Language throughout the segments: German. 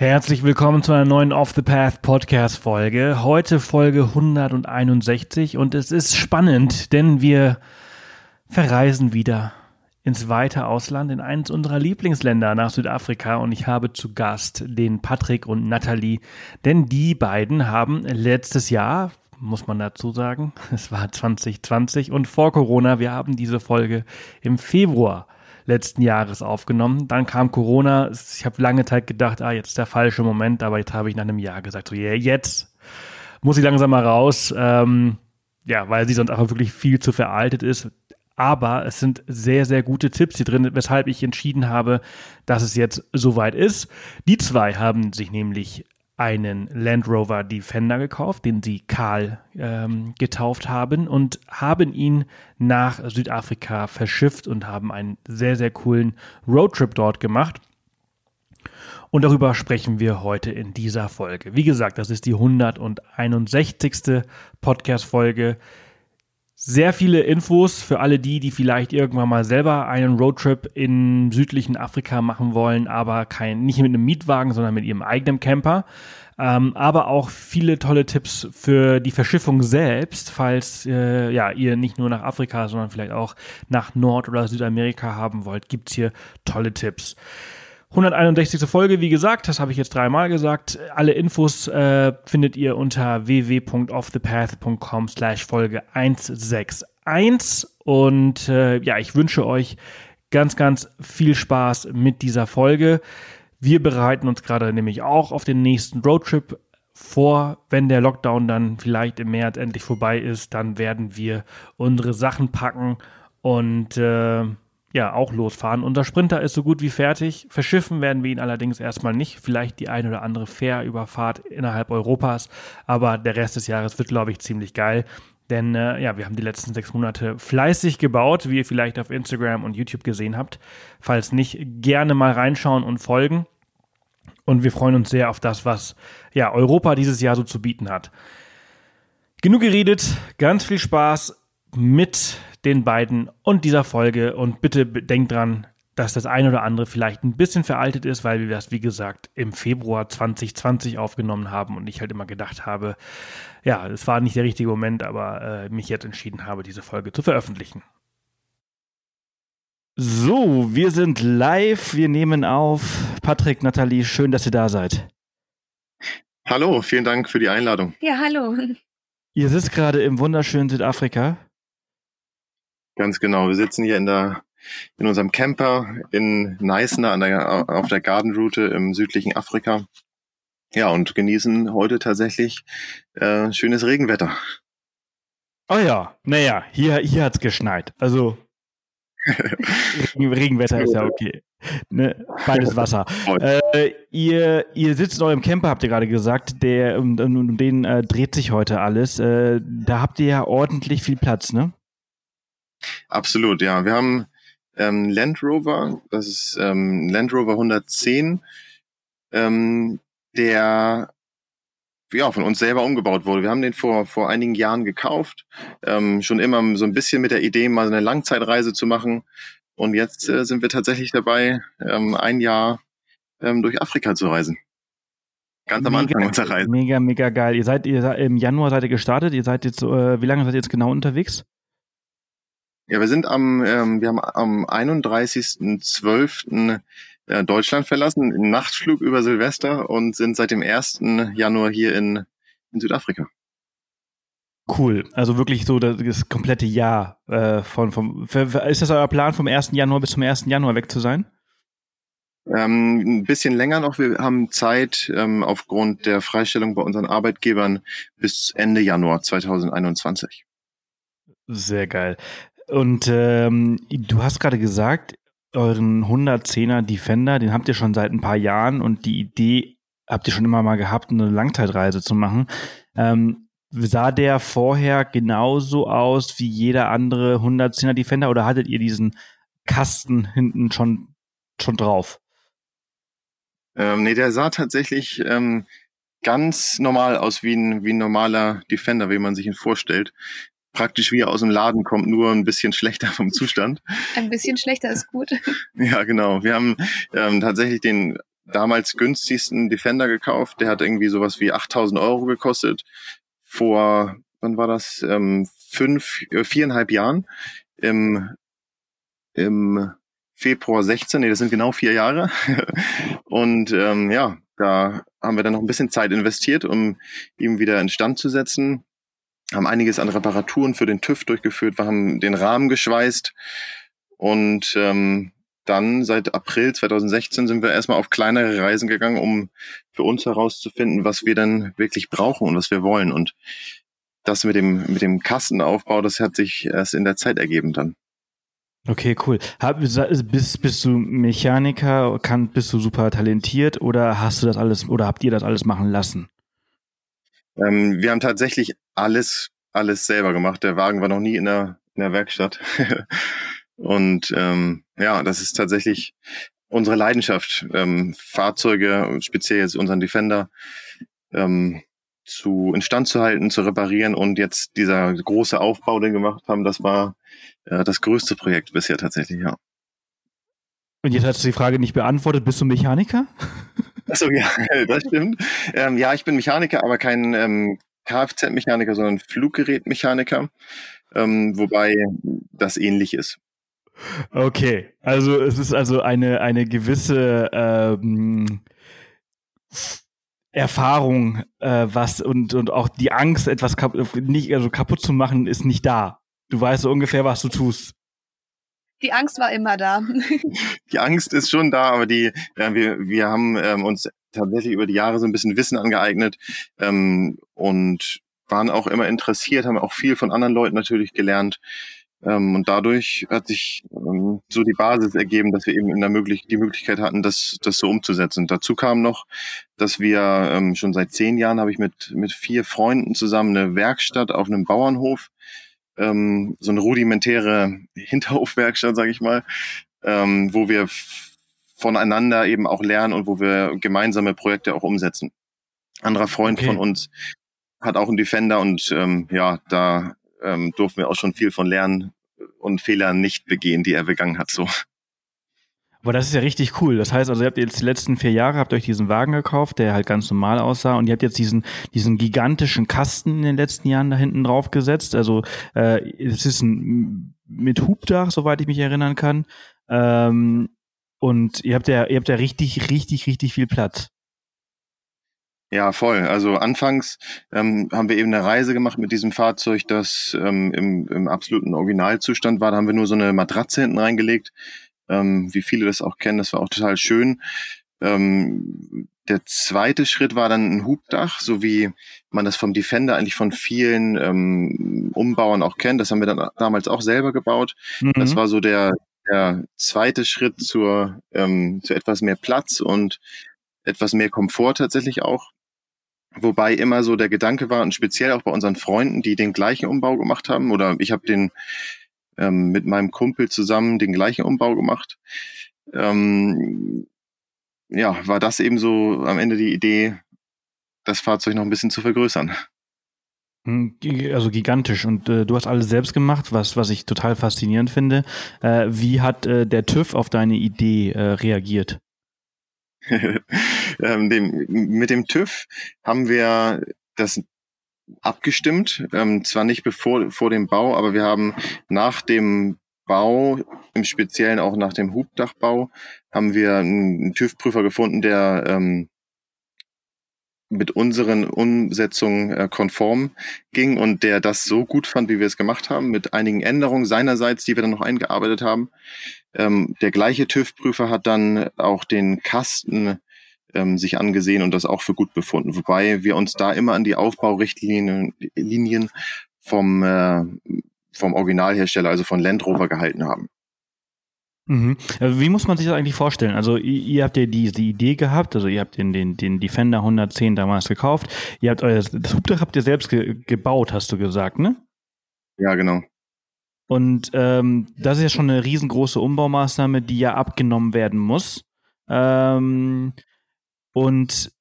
Herzlich willkommen zu einer neuen Off the Path Podcast Folge. Heute Folge 161 und es ist spannend, denn wir verreisen wieder ins weite Ausland, in eines unserer Lieblingsländer nach Südafrika und ich habe zu Gast den Patrick und Natalie, denn die beiden haben letztes Jahr, muss man dazu sagen, es war 2020 und vor Corona, wir haben diese Folge im Februar letzten Jahres aufgenommen. Dann kam Corona. Ich habe lange Zeit gedacht, ah, jetzt ist der falsche Moment, aber jetzt habe ich nach einem Jahr gesagt, so yeah, jetzt muss ich langsam mal raus. Ähm, ja, weil sie sonst einfach wirklich viel zu veraltet ist. Aber es sind sehr, sehr gute Tipps hier drin, weshalb ich entschieden habe, dass es jetzt soweit ist. Die zwei haben sich nämlich einen Land Rover Defender gekauft, den sie Karl ähm, getauft haben und haben ihn nach Südafrika verschifft und haben einen sehr, sehr coolen Roadtrip dort gemacht. Und darüber sprechen wir heute in dieser Folge. Wie gesagt, das ist die 161. Podcast-Folge. Sehr viele Infos für alle die, die vielleicht irgendwann mal selber einen Roadtrip in südlichen Afrika machen wollen, aber kein, nicht mit einem Mietwagen, sondern mit ihrem eigenen Camper. Ähm, aber auch viele tolle Tipps für die Verschiffung selbst, falls äh, ja, ihr nicht nur nach Afrika, sondern vielleicht auch nach Nord- oder Südamerika haben wollt, gibt's hier tolle Tipps. 161. Folge, wie gesagt, das habe ich jetzt dreimal gesagt. Alle Infos äh, findet ihr unter www.offthepath.com slash Folge 161. Und äh, ja, ich wünsche euch ganz, ganz viel Spaß mit dieser Folge. Wir bereiten uns gerade nämlich auch auf den nächsten Roadtrip vor, wenn der Lockdown dann vielleicht im März endlich vorbei ist, dann werden wir unsere Sachen packen und äh, ja auch losfahren. Unser Sprinter ist so gut wie fertig. Verschiffen werden wir ihn allerdings erstmal nicht. Vielleicht die ein oder andere Fährüberfahrt innerhalb Europas. Aber der Rest des Jahres wird, glaube ich, ziemlich geil. Denn äh, ja, wir haben die letzten sechs Monate fleißig gebaut, wie ihr vielleicht auf Instagram und YouTube gesehen habt. Falls nicht, gerne mal reinschauen und folgen. Und wir freuen uns sehr auf das, was ja Europa dieses Jahr so zu bieten hat. Genug geredet, ganz viel Spaß mit den beiden und dieser Folge und bitte denkt dran, dass das eine oder andere vielleicht ein bisschen veraltet ist, weil wir das, wie gesagt, im Februar 2020 aufgenommen haben und ich halt immer gedacht habe, ja, es war nicht der richtige Moment, aber äh, mich jetzt entschieden habe, diese Folge zu veröffentlichen. So, wir sind live, wir nehmen auf. Patrick, Nathalie, schön, dass ihr da seid. Hallo, vielen Dank für die Einladung. Ja, hallo. Ihr sitzt gerade im wunderschönen Südafrika. Ganz genau. Wir sitzen hier in der in unserem Camper in Neisner an der, auf der Gardenroute im südlichen Afrika. Ja, und genießen heute tatsächlich äh, schönes Regenwetter. Oh ja, naja, hier, hier hat's geschneit. Also Regen, Regenwetter ist ja okay. Ne? Beides Wasser. Äh, ihr, ihr sitzt in eurem Camper, habt ihr gerade gesagt, der um, um den äh, dreht sich heute alles. Äh, da habt ihr ja ordentlich viel Platz, ne? Absolut, ja. Wir haben ähm, Land Rover, das ist ähm, Land Rover 110, ähm, der ja, von uns selber umgebaut wurde. Wir haben den vor, vor einigen Jahren gekauft, ähm, schon immer so ein bisschen mit der Idee, mal eine Langzeitreise zu machen. Und jetzt äh, sind wir tatsächlich dabei, ähm, ein Jahr ähm, durch Afrika zu reisen. Ganz am mega, Anfang unserer Reise. Mega, mega geil. Ihr seid, ihr seid im Januar seid ihr gestartet. Ihr seid jetzt, äh, wie lange seid ihr jetzt genau unterwegs? Ja, wir sind am, ähm, wir haben am 31.12. Äh, Deutschland verlassen, einen Nachtflug über Silvester und sind seit dem 1. Januar hier in, in Südafrika. Cool. Also wirklich so das komplette Jahr äh, von vom ist das euer Plan vom 1. Januar bis zum 1. Januar weg zu sein? Ähm, ein bisschen länger noch. Wir haben Zeit ähm, aufgrund der Freistellung bei unseren Arbeitgebern bis Ende Januar 2021. Sehr geil. Und ähm, du hast gerade gesagt, euren 110er Defender, den habt ihr schon seit ein paar Jahren und die Idee habt ihr schon immer mal gehabt, eine Langzeitreise zu machen. Ähm, sah der vorher genauso aus wie jeder andere 110er Defender oder hattet ihr diesen Kasten hinten schon, schon drauf? Ähm, nee, der sah tatsächlich ähm, ganz normal aus wie ein, wie ein normaler Defender, wie man sich ihn vorstellt praktisch wie aus dem Laden kommt, nur ein bisschen schlechter vom Zustand. Ein bisschen schlechter ist gut. Ja, genau. Wir haben ähm, tatsächlich den damals günstigsten Defender gekauft. Der hat irgendwie sowas wie 8000 Euro gekostet. Vor, wann war das? Ähm, fünf, äh, viereinhalb Jahren. Im, im Februar 16, nee, das sind genau vier Jahre. Und ähm, ja, da haben wir dann noch ein bisschen Zeit investiert, um ihn wieder in Stand zu setzen. Haben einiges an Reparaturen für den TÜV durchgeführt, wir haben den Rahmen geschweißt und ähm, dann seit April 2016 sind wir erstmal auf kleinere Reisen gegangen, um für uns herauszufinden, was wir dann wirklich brauchen und was wir wollen. Und das mit dem, mit dem Kastenaufbau, das hat sich erst in der Zeit ergeben dann. Okay, cool. Hab, bist, bist du Mechaniker, kann, bist du super talentiert oder hast du das alles oder habt ihr das alles machen lassen? Ähm, wir haben tatsächlich alles, alles selber gemacht. Der Wagen war noch nie in der, in der Werkstatt. Und ähm, ja, das ist tatsächlich unsere Leidenschaft, ähm, Fahrzeuge, speziell jetzt unseren Defender, ähm, zu instand zu halten, zu reparieren und jetzt dieser große Aufbau, den wir gemacht haben, das war äh, das größte Projekt bisher tatsächlich, ja. Und jetzt hast du die Frage nicht beantwortet, bist du Mechaniker? Achso, ja, das stimmt. Ähm, ja, ich bin Mechaniker, aber kein ähm, Kfz-Mechaniker, sondern Fluggerätmechaniker, ähm, wobei das ähnlich ist. Okay, also es ist also eine, eine gewisse ähm, Erfahrung, äh, was und, und auch die Angst, etwas kap nicht, also kaputt zu machen, ist nicht da. Du weißt so ungefähr, was du tust. Die Angst war immer da. die Angst ist schon da, aber die, ja, wir, wir haben ähm, uns tatsächlich über die Jahre so ein bisschen Wissen angeeignet ähm, und waren auch immer interessiert, haben auch viel von anderen Leuten natürlich gelernt. Ähm, und dadurch hat sich ähm, so die Basis ergeben, dass wir eben in der möglich die Möglichkeit hatten, das, das so umzusetzen. dazu kam noch, dass wir ähm, schon seit zehn Jahren habe ich mit, mit vier Freunden zusammen eine Werkstatt auf einem Bauernhof, ähm, so eine rudimentäre Hinterhofwerkstatt, sage ich mal, ähm, wo wir voneinander eben auch lernen und wo wir gemeinsame Projekte auch umsetzen. Anderer Freund okay. von uns hat auch einen Defender und ähm, ja, da ähm, durften wir auch schon viel von lernen und Fehler nicht begehen, die er begangen hat. So. Aber das ist ja richtig cool. Das heißt also, ihr habt jetzt die letzten vier Jahre, habt euch diesen Wagen gekauft, der halt ganz normal aussah und ihr habt jetzt diesen, diesen gigantischen Kasten in den letzten Jahren da hinten drauf gesetzt. Also äh, es ist ein mit Hubdach, soweit ich mich erinnern kann. Ähm, und ihr habt ja, ihr habt ja richtig, richtig, richtig viel Platz. Ja, voll. Also anfangs ähm, haben wir eben eine Reise gemacht mit diesem Fahrzeug, das ähm, im, im absoluten Originalzustand war. Da haben wir nur so eine Matratze hinten reingelegt, ähm, wie viele das auch kennen. Das war auch total schön. Ähm, der zweite Schritt war dann ein Hubdach, so wie man das vom Defender eigentlich von vielen ähm, Umbauern auch kennt. Das haben wir dann damals auch selber gebaut. Mhm. Das war so der, der zweite Schritt zur, ähm, zu etwas mehr Platz und etwas mehr Komfort tatsächlich auch. Wobei immer so der Gedanke war, und speziell auch bei unseren Freunden, die den gleichen Umbau gemacht haben, oder ich habe den ähm, mit meinem Kumpel zusammen den gleichen Umbau gemacht. Ähm, ja, war das eben so am Ende die Idee, das Fahrzeug noch ein bisschen zu vergrößern. Hm, also gigantisch. Und äh, du hast alles selbst gemacht, was, was ich total faszinierend finde. Äh, wie hat äh, der TÜV auf deine Idee äh, reagiert? ähm, dem, mit dem TÜV haben wir das abgestimmt, ähm, zwar nicht bevor vor dem Bau, aber wir haben nach dem Bau, im Speziellen auch nach dem Hubdachbau, haben wir einen TÜV-Prüfer gefunden, der ähm, mit unseren Umsetzungen äh, konform ging und der das so gut fand, wie wir es gemacht haben, mit einigen Änderungen seinerseits, die wir dann noch eingearbeitet haben. Ähm, der gleiche TÜV-Prüfer hat dann auch den Kasten ähm, sich angesehen und das auch für gut befunden, wobei wir uns da immer an die Aufbaurichtlinien Linien vom, äh, vom Originalhersteller, also von Land Rover gehalten haben. Mhm. Also wie muss man sich das eigentlich vorstellen? Also ihr, ihr habt ja diese Idee gehabt, also ihr habt den, den, den Defender 110 damals gekauft. Ihr habt euer das Hubdach habt ihr selbst ge gebaut, hast du gesagt, ne? Ja, genau. Und ähm, das ist ja schon eine riesengroße Umbaumaßnahme, die ja abgenommen werden muss. Ähm, und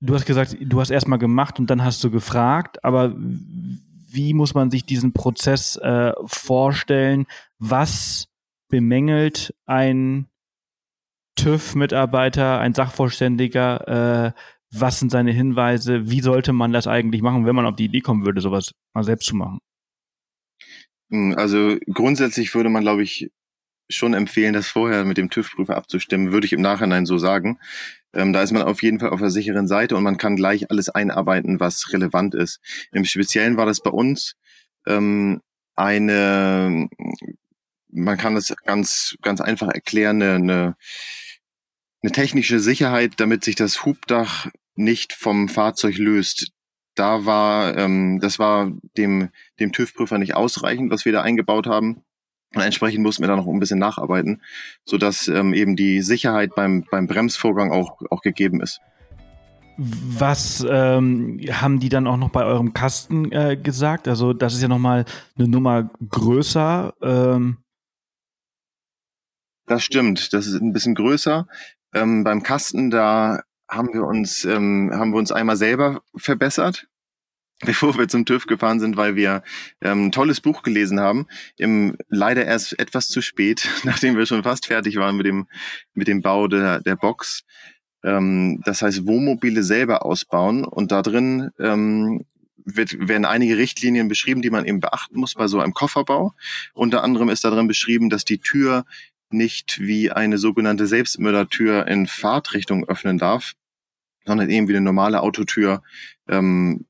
du hast gesagt, du hast erstmal gemacht und dann hast du gefragt, aber wie muss man sich diesen Prozess äh, vorstellen? Was bemängelt ein TÜV-Mitarbeiter, ein Sachverständiger, äh, was sind seine Hinweise, wie sollte man das eigentlich machen, wenn man auf die Idee kommen würde, sowas mal selbst zu machen? Hm, also grundsätzlich würde man, glaube ich, schon empfehlen, das vorher mit dem TÜV-Prüfer abzustimmen, würde ich im Nachhinein so sagen. Ähm, da ist man auf jeden Fall auf der sicheren Seite und man kann gleich alles einarbeiten, was relevant ist. Im Speziellen war das bei uns ähm, eine, man kann das ganz, ganz einfach erklären, eine, eine technische Sicherheit, damit sich das Hubdach nicht vom Fahrzeug löst. Da war, ähm, das war dem, dem TÜV-Prüfer nicht ausreichend, was wir da eingebaut haben. Und entsprechend mussten wir da noch ein bisschen nacharbeiten, sodass ähm, eben die Sicherheit beim, beim Bremsvorgang auch, auch gegeben ist. Was ähm, haben die dann auch noch bei eurem Kasten äh, gesagt? Also das ist ja nochmal eine Nummer größer. Ähm. Das stimmt, das ist ein bisschen größer. Ähm, beim Kasten, da haben wir uns, ähm, haben wir uns einmal selber verbessert, bevor wir zum TÜV gefahren sind, weil wir ähm, ein tolles Buch gelesen haben. Im, leider erst etwas zu spät, nachdem wir schon fast fertig waren mit dem, mit dem Bau der, der Box. Ähm, das heißt, Wohnmobile selber ausbauen und da drin ähm, wird, werden einige Richtlinien beschrieben, die man eben beachten muss bei so einem Kofferbau. Unter anderem ist da drin beschrieben, dass die Tür nicht wie eine sogenannte Selbstmördertür in Fahrtrichtung öffnen darf, sondern eben wie eine normale Autotür ähm,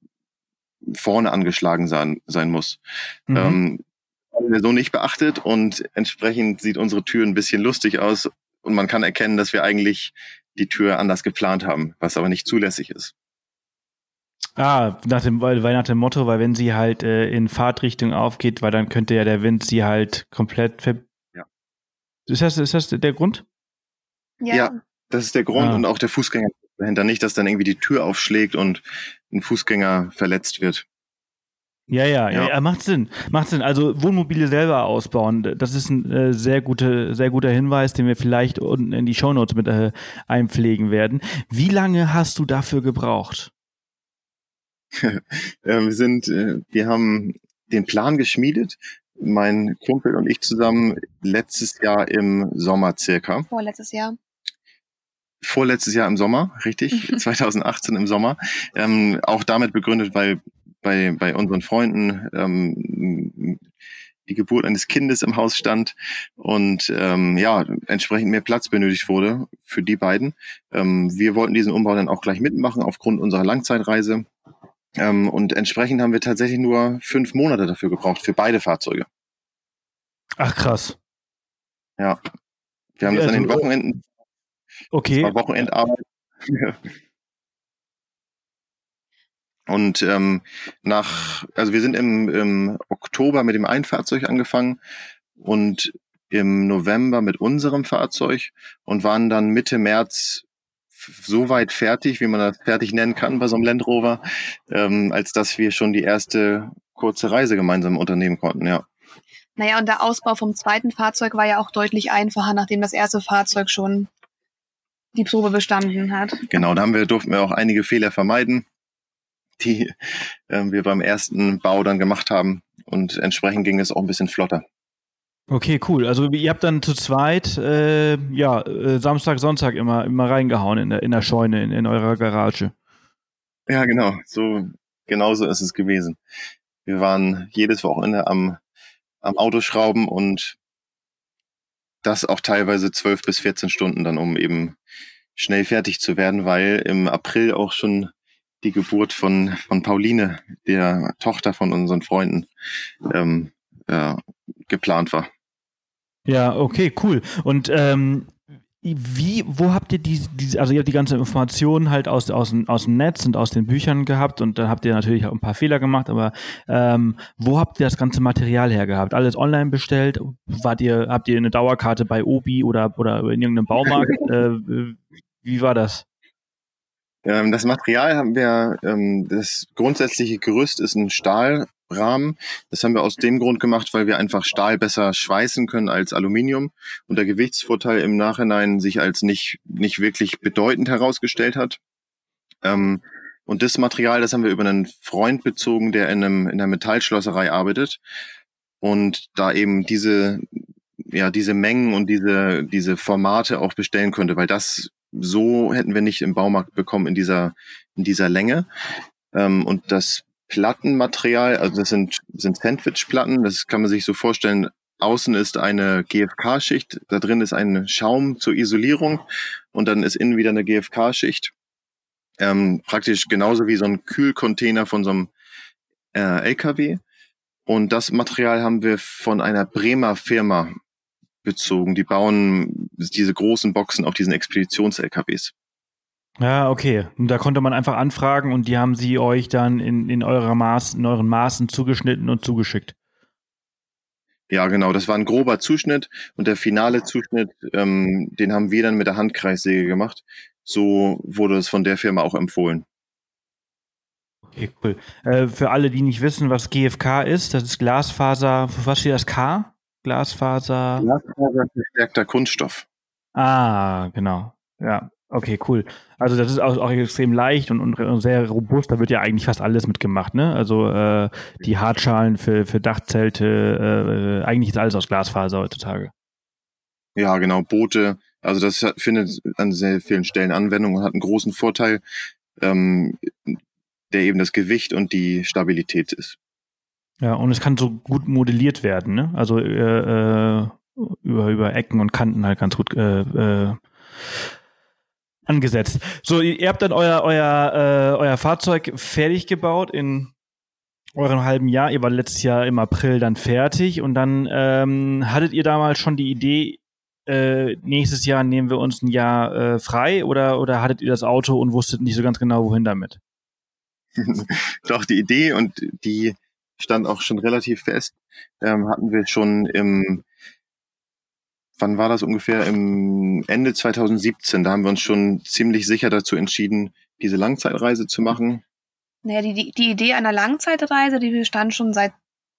vorne angeschlagen sein, sein muss. Mhm. Ähm, haben wir so nicht beachtet und entsprechend sieht unsere Tür ein bisschen lustig aus und man kann erkennen, dass wir eigentlich die Tür anders geplant haben, was aber nicht zulässig ist. Ah, nach dem, weil, weil nach dem Motto, weil wenn sie halt äh, in Fahrtrichtung aufgeht, weil dann könnte ja der Wind sie halt komplett ver ja. Ist das, ist das der Grund? Ja, ja das ist der Grund ah. und auch der Fußgänger dahinter nicht, dass dann irgendwie die Tür aufschlägt und ein Fußgänger verletzt wird. Ja, ja, ja, ja, macht Sinn. Macht Sinn. Also Wohnmobile selber ausbauen, das ist ein äh, sehr, gute, sehr guter Hinweis, den wir vielleicht unten in die Shownotes mit äh, einpflegen werden. Wie lange hast du dafür gebraucht? wir sind, äh, wir haben den Plan geschmiedet, mein Kumpel und ich zusammen letztes Jahr im Sommer circa. Vorletztes Jahr vorletztes Jahr im Sommer, richtig, 2018 im Sommer. Ähm, auch damit begründet, weil bei, bei unseren Freunden ähm, die Geburt eines Kindes im Haus stand und ähm, ja, entsprechend mehr Platz benötigt wurde für die beiden. Ähm, wir wollten diesen Umbau dann auch gleich mitmachen aufgrund unserer Langzeitreise. Ähm, und entsprechend haben wir tatsächlich nur fünf Monate dafür gebraucht, für beide Fahrzeuge. Ach krass. Ja. Wir haben ja, das an den also, Wochenenden Okay. Das war Wochenendarbeit. Und ähm, nach, also wir sind im, im Oktober mit dem einen Fahrzeug angefangen und im November mit unserem Fahrzeug und waren dann Mitte März so weit fertig, wie man das fertig nennen kann bei so einem Land Rover, ähm, als dass wir schon die erste kurze Reise gemeinsam unternehmen konnten, ja. Naja, und der Ausbau vom zweiten Fahrzeug war ja auch deutlich einfacher, nachdem das erste Fahrzeug schon die Probe bestanden hat. Genau, da haben wir, durften wir auch einige Fehler vermeiden, die äh, wir beim ersten Bau dann gemacht haben. Und entsprechend ging es auch ein bisschen flotter. Okay, cool. Also ihr habt dann zu zweit äh, ja äh, Samstag, Sonntag immer immer reingehauen in der in der Scheune in, in eurer Garage. Ja, genau. So genauso ist es gewesen. Wir waren jedes Wochenende am am Autoschrauben und das auch teilweise zwölf bis 14 Stunden dann, um eben schnell fertig zu werden, weil im April auch schon die Geburt von, von Pauline, der Tochter von unseren Freunden, ähm, äh, geplant war. Ja, okay, cool. Und ähm, wie, wo habt ihr die, die, also ihr habt die ganze Informationen halt aus, aus, aus dem Netz und aus den Büchern gehabt und dann habt ihr natürlich auch ein paar Fehler gemacht, aber ähm, wo habt ihr das ganze Material hergehabt? Alles online bestellt? Wart ihr, habt ihr eine Dauerkarte bei Obi oder, oder in irgendeinem Baumarkt? äh, wie war das? Ähm, das Material haben wir, ähm, das grundsätzliche Gerüst ist ein Stahl, Rahmen. Das haben wir aus dem Grund gemacht, weil wir einfach Stahl besser schweißen können als Aluminium und der Gewichtsvorteil im Nachhinein sich als nicht, nicht wirklich bedeutend herausgestellt hat. Ähm, und das Material, das haben wir über einen Freund bezogen, der in, einem, in einer Metallschlosserei arbeitet. Und da eben diese ja diese Mengen und diese diese Formate auch bestellen konnte, weil das so hätten wir nicht im Baumarkt bekommen in dieser in dieser Länge. Ähm, und das Plattenmaterial, also das sind sind Sandwichplatten, das kann man sich so vorstellen. Außen ist eine GFK-Schicht, da drin ist ein Schaum zur Isolierung und dann ist innen wieder eine GFK-Schicht. Ähm, praktisch genauso wie so ein Kühlcontainer von so einem äh, LKW. Und das Material haben wir von einer Bremer Firma bezogen. Die bauen diese großen Boxen auf diesen Expeditions-LKWs. Ja, okay. Und da konnte man einfach anfragen und die haben sie euch dann in, in, eurer Maß, in euren Maßen zugeschnitten und zugeschickt. Ja, genau. Das war ein grober Zuschnitt und der finale Zuschnitt, ähm, den haben wir dann mit der Handkreissäge gemacht. So wurde es von der Firma auch empfohlen. Okay, cool. Äh, für alle, die nicht wissen, was GFK ist, das ist Glasfaser, für was steht das K? Glasfaser. Glasfaser verstärkter Kunststoff. Ah, genau. Ja, okay, cool. Also das ist auch, auch extrem leicht und, und, sehr robust. Da wird ja eigentlich fast alles mitgemacht, ne? Also äh, die Hartschalen für, für Dachzelte, äh, eigentlich ist alles aus Glasfaser heutzutage. Ja, genau. Boote. Also das findet an sehr vielen Stellen Anwendung und hat einen großen Vorteil. Ähm, der eben das Gewicht und die Stabilität ist. Ja, und es kann so gut modelliert werden, ne? Also äh, äh, über, über Ecken und Kanten halt ganz gut äh, äh, angesetzt. So, ihr habt dann euer, euer, äh, euer Fahrzeug fertig gebaut in eurem halben Jahr. Ihr war letztes Jahr im April dann fertig und dann ähm, hattet ihr damals schon die Idee, äh, nächstes Jahr nehmen wir uns ein Jahr äh, frei oder, oder hattet ihr das Auto und wusstet nicht so ganz genau, wohin damit? Doch, die Idee und die stand auch schon relativ fest, ähm, hatten wir schon im, wann war das ungefähr? Im Ende 2017. Da haben wir uns schon ziemlich sicher dazu entschieden, diese Langzeitreise zu machen. Naja, die, die, die Idee einer Langzeitreise, die bestand schon seit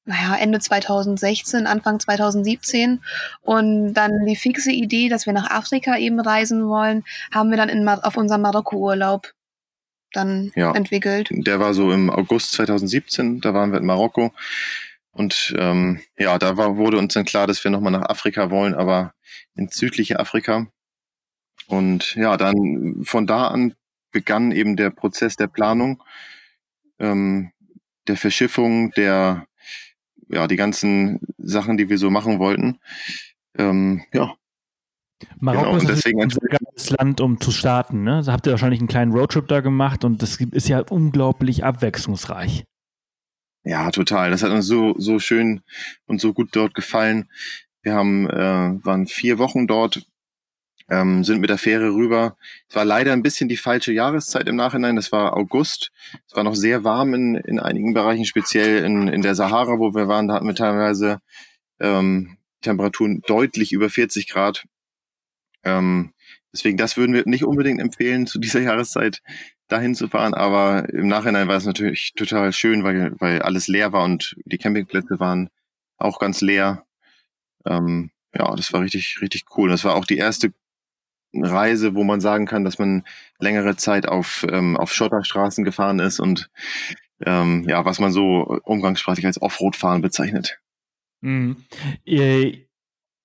naja, Ende 2016, Anfang 2017. Und dann die fixe Idee, dass wir nach Afrika eben reisen wollen, haben wir dann in, auf unserem Marokko-Urlaub dann ja, entwickelt. Der war so im August 2017, da waren wir in Marokko. Und ähm, ja, da war, wurde uns dann klar, dass wir nochmal nach Afrika wollen, aber ins südliche Afrika. Und ja, dann von da an begann eben der Prozess der Planung, ähm, der Verschiffung, der ja die ganzen Sachen, die wir so machen wollten. Ähm, ja, Marokko genau, ist ein sehr geiles Land, um zu starten. Ne? Da habt ihr wahrscheinlich einen kleinen Roadtrip da gemacht und das ist ja unglaublich abwechslungsreich. Ja, total. Das hat uns so, so schön und so gut dort gefallen. Wir haben, äh, waren vier Wochen dort, ähm, sind mit der Fähre rüber. Es war leider ein bisschen die falsche Jahreszeit im Nachhinein. Das war August. Es war noch sehr warm in, in einigen Bereichen, speziell in, in der Sahara, wo wir waren. Da hatten wir teilweise ähm, Temperaturen deutlich über 40 Grad. Ähm, deswegen, das würden wir nicht unbedingt empfehlen, zu dieser Jahreszeit dahin zu fahren. Aber im Nachhinein war es natürlich total schön, weil, weil alles leer war und die Campingplätze waren auch ganz leer. Ähm, ja, das war richtig, richtig cool. Das war auch die erste Reise, wo man sagen kann, dass man längere Zeit auf, ähm, auf Schotterstraßen gefahren ist und ähm, ja, was man so umgangssprachlich als Offroad-Fahren bezeichnet. Mhm. Ihr,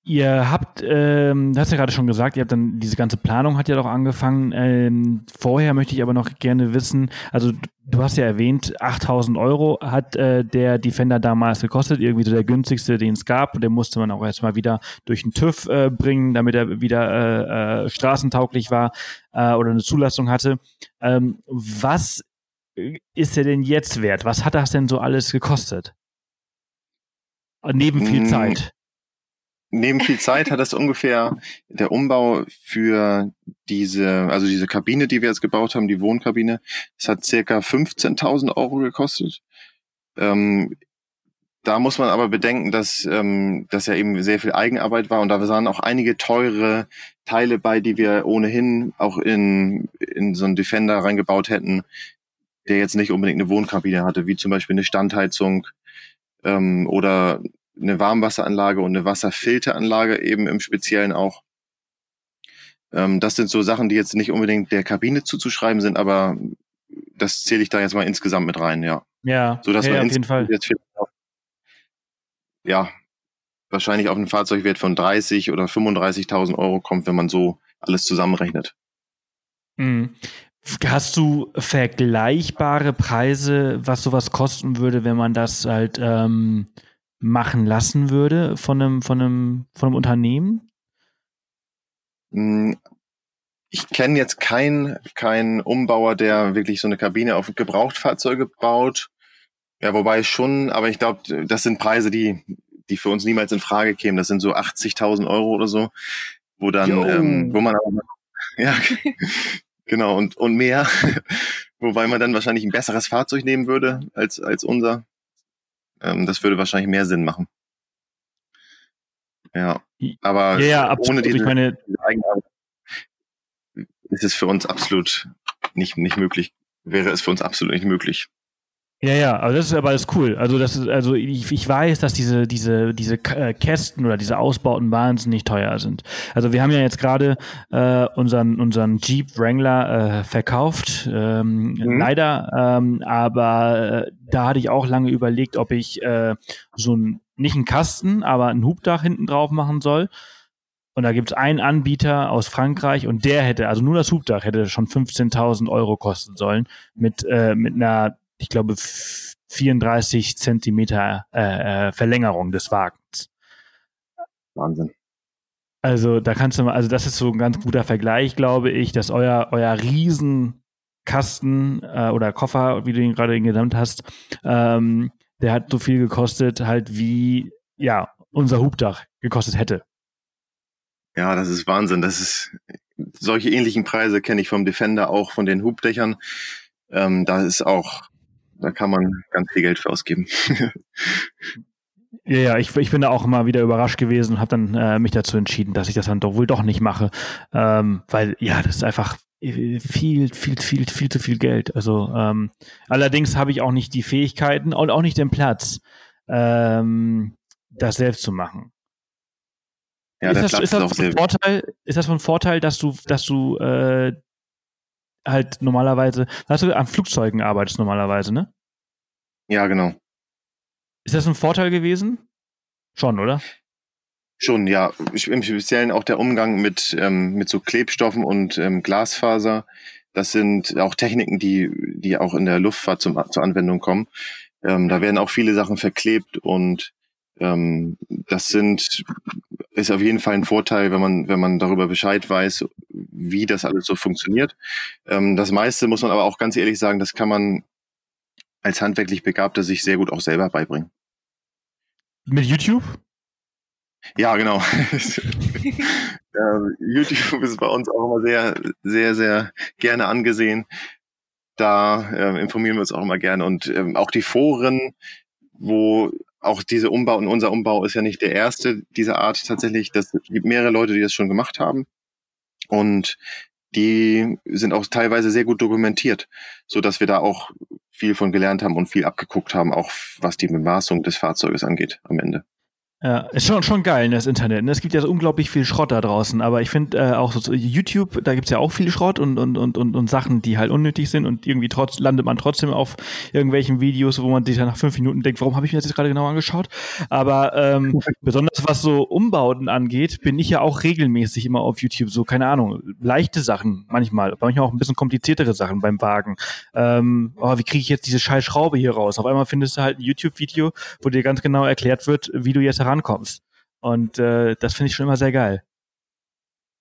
Ihr habt, ähm, du hast ja gerade schon gesagt, ihr habt dann diese ganze Planung hat ja doch angefangen. Ähm, vorher möchte ich aber noch gerne wissen, also du hast ja erwähnt, 8000 Euro hat äh, der Defender damals gekostet, irgendwie so der günstigste, den es gab. Der musste man auch erstmal wieder durch den TÜV äh, bringen, damit er wieder äh, äh, straßentauglich war äh, oder eine Zulassung hatte. Ähm, was ist er denn jetzt wert? Was hat das denn so alles gekostet? Neben viel hm. Zeit neben viel Zeit hat das ungefähr der Umbau für diese, also diese Kabine, die wir jetzt gebaut haben, die Wohnkabine, das hat circa 15.000 Euro gekostet. Ähm, da muss man aber bedenken, dass ähm, das ja eben sehr viel Eigenarbeit war und da waren auch einige teure Teile bei, die wir ohnehin auch in, in so einen Defender reingebaut hätten, der jetzt nicht unbedingt eine Wohnkabine hatte, wie zum Beispiel eine Standheizung ähm, oder eine Warmwasseranlage und eine Wasserfilteranlage eben im Speziellen auch. Ähm, das sind so Sachen, die jetzt nicht unbedingt der Kabine zuzuschreiben sind, aber das zähle ich da jetzt mal insgesamt mit rein, ja. Ja, so dass ja, man auf jeden Fall. Jetzt ja, wahrscheinlich auf einen Fahrzeugwert von 30 oder 35.000 Euro kommt, wenn man so alles zusammenrechnet. Mhm. Hast du vergleichbare Preise, was sowas kosten würde, wenn man das halt ähm, machen lassen würde von einem, von einem, von einem Unternehmen? Hm, ich kenne jetzt keinen kein Umbauer, der wirklich so eine Kabine auf Gebrauchtfahrzeuge baut. Ja, wobei schon, aber ich glaube, das sind Preise, die, die für uns niemals in Frage kämen. Das sind so 80.000 Euro oder so, wo dann, ähm, wo man auch, ja, genau, und, und mehr, wobei man dann wahrscheinlich ein besseres Fahrzeug nehmen würde als, als unser. Ähm, das würde wahrscheinlich mehr Sinn machen. Ja, aber ja, ja, ohne diese, ich meine, diese ist es für uns absolut nicht, nicht möglich, wäre es für uns absolut nicht möglich. Ja, ja, aber das ist aber alles cool. Also das ist, also ich, ich weiß, dass diese diese diese äh, Kästen oder diese Ausbauten wahnsinnig teuer sind. Also wir haben ja jetzt gerade äh, unseren unseren Jeep Wrangler äh, verkauft, ähm, mhm. leider. Ähm, aber äh, da hatte ich auch lange überlegt, ob ich äh, so ein nicht einen Kasten, aber ein Hubdach hinten drauf machen soll. Und da gibt es einen Anbieter aus Frankreich und der hätte, also nur das Hubdach hätte schon 15.000 Euro kosten sollen mit äh, mit einer ich glaube, 34 Zentimeter äh, äh, Verlängerung des Wagens. Wahnsinn. Also da kannst du mal, also das ist so ein ganz guter Vergleich, glaube ich, dass euer euer Riesenkasten äh, oder Koffer, wie du ihn gerade genannt hast, ähm, der hat so viel gekostet, halt wie ja unser Hubdach gekostet hätte. Ja, das ist Wahnsinn. Das ist solche ähnlichen Preise kenne ich vom Defender auch von den Hubdächern. Ähm, da ist auch da kann man ganz viel Geld für ausgeben. Ja, ja, ich, ich bin da auch immer wieder überrascht gewesen und habe dann äh, mich dazu entschieden, dass ich das dann doch wohl doch nicht mache, ähm, weil ja, das ist einfach viel, viel, viel, viel zu viel Geld. Also ähm, allerdings habe ich auch nicht die Fähigkeiten und auch nicht den Platz, ähm, das selbst zu machen. Ja, ist, das, ist, das von Vorteil, ist das von Vorteil, dass du, dass du äh, halt normalerweise, hast du an Flugzeugen arbeitest normalerweise, ne? Ja, genau. Ist das ein Vorteil gewesen? Schon, oder? Schon, ja. Im Speziellen auch der Umgang mit, ähm, mit so Klebstoffen und ähm, Glasfaser. Das sind auch Techniken, die, die auch in der Luftfahrt zum, zur Anwendung kommen. Ähm, da werden auch viele Sachen verklebt und ähm, das sind ist auf jeden Fall ein Vorteil, wenn man wenn man darüber Bescheid weiß, wie das alles so funktioniert. Ähm, das meiste muss man aber auch ganz ehrlich sagen, das kann man als handwerklich Begabter sich sehr gut auch selber beibringen. Mit YouTube? Ja, genau. YouTube ist bei uns auch immer sehr, sehr, sehr gerne angesehen. Da äh, informieren wir uns auch immer gerne. Und ähm, auch die Foren, wo auch diese Umbauten, unser Umbau ist ja nicht der erste dieser Art tatsächlich. Das gibt mehrere Leute, die das schon gemacht haben. Und die sind auch teilweise sehr gut dokumentiert, so dass wir da auch viel von gelernt haben und viel abgeguckt haben, auch was die Bemaßung des Fahrzeuges angeht am Ende. Ja, ist schon, schon geil, ne, das Internet. Ne? Es gibt ja so unglaublich viel Schrott da draußen, aber ich finde äh, auch so, YouTube, da gibt's ja auch viel Schrott und, und, und, und, und Sachen, die halt unnötig sind und irgendwie trotz, landet man trotzdem auf irgendwelchen Videos, wo man sich dann nach fünf Minuten denkt, warum habe ich mir das jetzt gerade genau angeschaut? Aber ähm, besonders was so Umbauten angeht, bin ich ja auch regelmäßig immer auf YouTube so, keine Ahnung, leichte Sachen manchmal, manchmal auch ein bisschen kompliziertere Sachen beim Wagen. Ähm, oh, wie kriege ich jetzt diese scheiß Schraube hier raus? Auf einmal findest du halt ein YouTube-Video, wo dir ganz genau erklärt wird, wie du jetzt rankommst. Und äh, das finde ich schon immer sehr geil.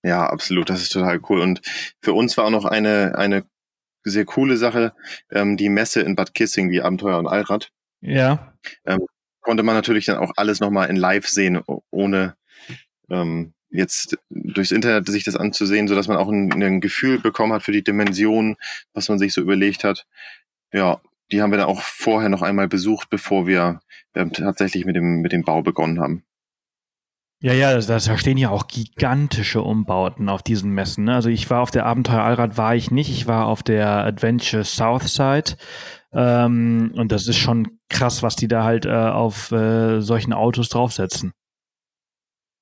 Ja, absolut, das ist total cool. Und für uns war auch noch eine, eine sehr coole Sache, ähm, die Messe in Bad Kissing, wie Abenteuer und Allrad. Ja. Ähm, konnte man natürlich dann auch alles nochmal in live sehen, ohne ähm, jetzt durchs Internet sich das anzusehen, so dass man auch ein, ein Gefühl bekommen hat für die Dimension, was man sich so überlegt hat. Ja, die haben wir dann auch vorher noch einmal besucht, bevor wir ähm, tatsächlich mit dem, mit dem Bau begonnen haben. Ja, ja, da, da stehen ja auch gigantische Umbauten auf diesen Messen. Ne? Also ich war auf der Abenteuer Allrad, war ich nicht. Ich war auf der Adventure Southside. Ähm, und das ist schon krass, was die da halt äh, auf äh, solchen Autos draufsetzen.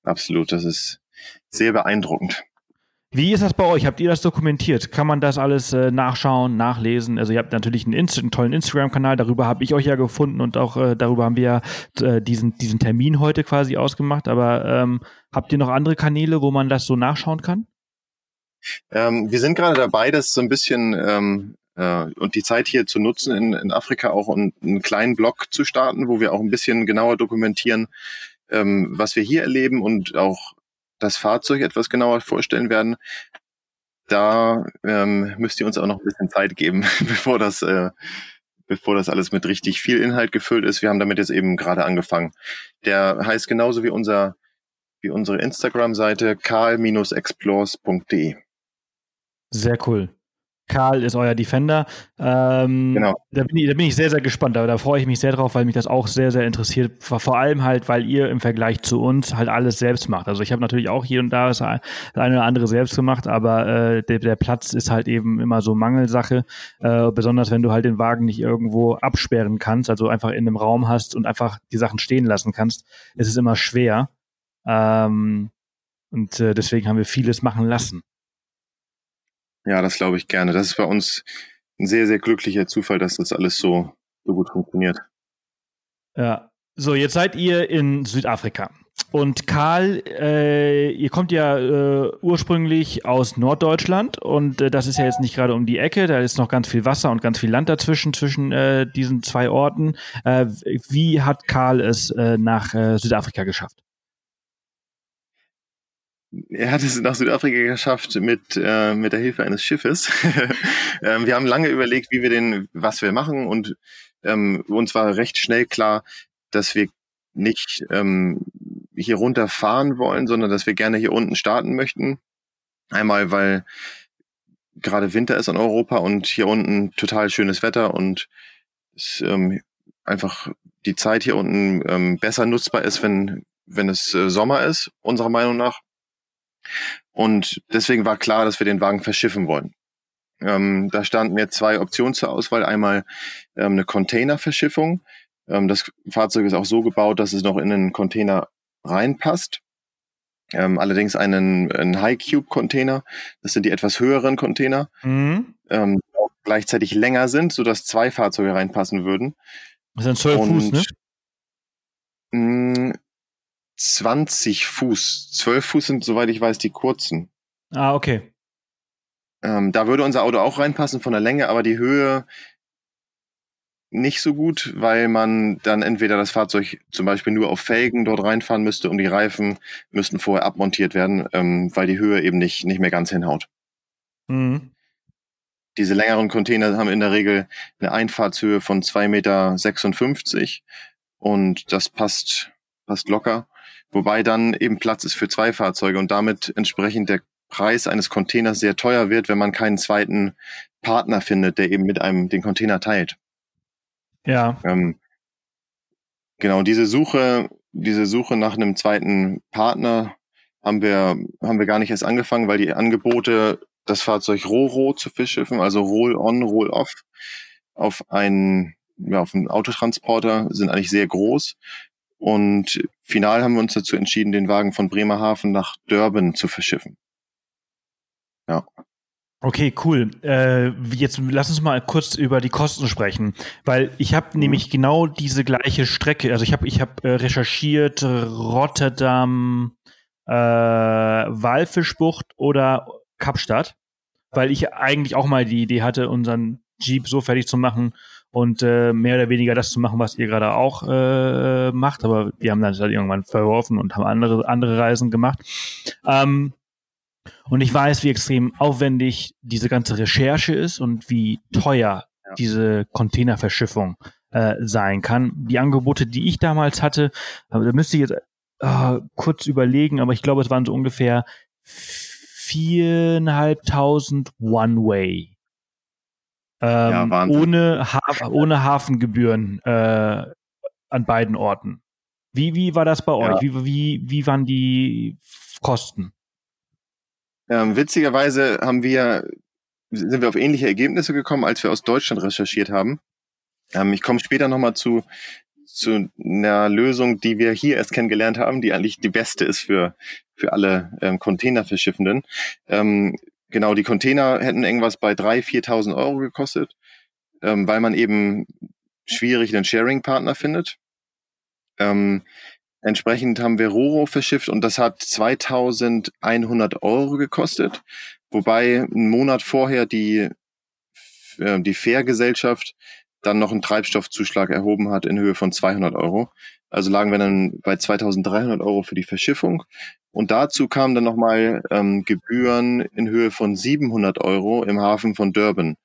Absolut, das ist sehr beeindruckend. Wie ist das bei euch? Habt ihr das dokumentiert? Kann man das alles äh, nachschauen, nachlesen? Also ihr habt natürlich einen, Inst einen tollen Instagram-Kanal, darüber habe ich euch ja gefunden und auch äh, darüber haben wir ja äh, diesen, diesen Termin heute quasi ausgemacht. Aber ähm, habt ihr noch andere Kanäle, wo man das so nachschauen kann? Ähm, wir sind gerade dabei, das so ein bisschen ähm, äh, und die Zeit hier zu nutzen in, in Afrika auch und einen kleinen Blog zu starten, wo wir auch ein bisschen genauer dokumentieren, ähm, was wir hier erleben und auch das Fahrzeug etwas genauer vorstellen werden. Da ähm, müsst ihr uns auch noch ein bisschen Zeit geben, bevor das, äh, bevor das alles mit richtig viel Inhalt gefüllt ist. Wir haben damit jetzt eben gerade angefangen. Der heißt genauso wie unser wie unsere Instagram-Seite karl-explores.de. Sehr cool. Karl ist euer Defender. Ähm, genau. Da bin, ich, da bin ich sehr, sehr gespannt. Da, da freue ich mich sehr drauf, weil mich das auch sehr, sehr interessiert. Vor allem halt, weil ihr im Vergleich zu uns halt alles selbst macht. Also ich habe natürlich auch hier und da das eine oder andere selbst gemacht, aber äh, der, der Platz ist halt eben immer so Mangelsache. Äh, besonders wenn du halt den Wagen nicht irgendwo absperren kannst, also einfach in einem Raum hast und einfach die Sachen stehen lassen kannst, ist es immer schwer. Ähm, und äh, deswegen haben wir vieles machen lassen. Ja, das glaube ich gerne. Das ist bei uns ein sehr, sehr glücklicher Zufall, dass das alles so, so gut funktioniert. Ja. So, jetzt seid ihr in Südafrika. Und Karl, äh, ihr kommt ja äh, ursprünglich aus Norddeutschland und äh, das ist ja jetzt nicht gerade um die Ecke, da ist noch ganz viel Wasser und ganz viel Land dazwischen, zwischen äh, diesen zwei Orten. Äh, wie hat Karl es äh, nach Südafrika geschafft? Er hat es nach Südafrika geschafft mit, äh, mit der Hilfe eines Schiffes. ähm, wir haben lange überlegt, wie wir den, was wir machen und ähm, uns war recht schnell klar, dass wir nicht ähm, hier runterfahren wollen, sondern dass wir gerne hier unten starten möchten. Einmal, weil gerade Winter ist in Europa und hier unten total schönes Wetter und es ähm, einfach die Zeit hier unten ähm, besser nutzbar ist, wenn, wenn es äh, Sommer ist, unserer Meinung nach. Und deswegen war klar, dass wir den Wagen verschiffen wollen. Ähm, da standen mir zwei Optionen zur Auswahl. Einmal ähm, eine Containerverschiffung. Ähm, das Fahrzeug ist auch so gebaut, dass es noch in einen Container reinpasst. Ähm, allerdings einen, einen High-Cube-Container. Das sind die etwas höheren Container, mhm. ähm, die auch gleichzeitig länger sind, sodass zwei Fahrzeuge reinpassen würden. Das sind zwölf Fuß, ne? Mh, 20 Fuß. 12 Fuß sind, soweit ich weiß, die kurzen. Ah, okay. Ähm, da würde unser Auto auch reinpassen von der Länge, aber die Höhe nicht so gut, weil man dann entweder das Fahrzeug zum Beispiel nur auf Felgen dort reinfahren müsste und die Reifen müssten vorher abmontiert werden, ähm, weil die Höhe eben nicht, nicht mehr ganz hinhaut. Mhm. Diese längeren Container haben in der Regel eine Einfahrtshöhe von 2,56 Meter und das passt, passt locker wobei dann eben Platz ist für zwei Fahrzeuge und damit entsprechend der Preis eines Containers sehr teuer wird, wenn man keinen zweiten Partner findet, der eben mit einem den Container teilt. Ja. Ähm, genau, diese Suche, diese Suche nach einem zweiten Partner haben wir, haben wir gar nicht erst angefangen, weil die Angebote, das Fahrzeug Roro zu verschiffen, also Roll-on, Roll-off, auf einen, ja, auf einen Autotransporter sind eigentlich sehr groß. Und final haben wir uns dazu entschieden, den Wagen von Bremerhaven nach Durban zu verschiffen. Ja. Okay, cool. Äh, jetzt lass uns mal kurz über die Kosten sprechen, weil ich habe mhm. nämlich genau diese gleiche Strecke. Also ich habe ich habe äh, recherchiert Rotterdam, äh, Walfischbucht oder Kapstadt, weil ich eigentlich auch mal die Idee hatte, unseren Jeep so fertig zu machen, und äh, mehr oder weniger das zu machen, was ihr gerade auch äh, macht. Aber wir haben dann halt irgendwann verworfen und haben andere, andere Reisen gemacht. Ähm, und ich weiß, wie extrem aufwendig diese ganze Recherche ist und wie teuer ja. diese Containerverschiffung äh, sein kann. Die Angebote, die ich damals hatte, da müsste ich jetzt äh, kurz überlegen, aber ich glaube, es waren so ungefähr viereinhalbtausend One-Way ähm, ja, ohne, Haf ohne Hafengebühren äh, an beiden Orten. Wie, wie war das bei euch? Ja. Wie, wie, wie waren die Kosten? Ähm, witzigerweise haben wir, sind wir auf ähnliche Ergebnisse gekommen, als wir aus Deutschland recherchiert haben. Ähm, ich komme später nochmal zu zu einer Lösung, die wir hier erst kennengelernt haben, die eigentlich die beste ist für, für alle ähm, Containerverschiffenden. Ähm, genau, die Container hätten irgendwas bei 3.000, 4.000 Euro gekostet, ähm, weil man eben schwierig einen Sharing-Partner findet. Ähm, entsprechend haben wir Roro verschifft und das hat 2100 Euro gekostet, wobei einen Monat vorher die, äh, die Fair-Gesellschaft dann noch einen Treibstoffzuschlag erhoben hat in Höhe von 200 Euro. Also lagen wir dann bei 2300 Euro für die Verschiffung. Und dazu kamen dann nochmal ähm, Gebühren in Höhe von 700 Euro im Hafen von Durban.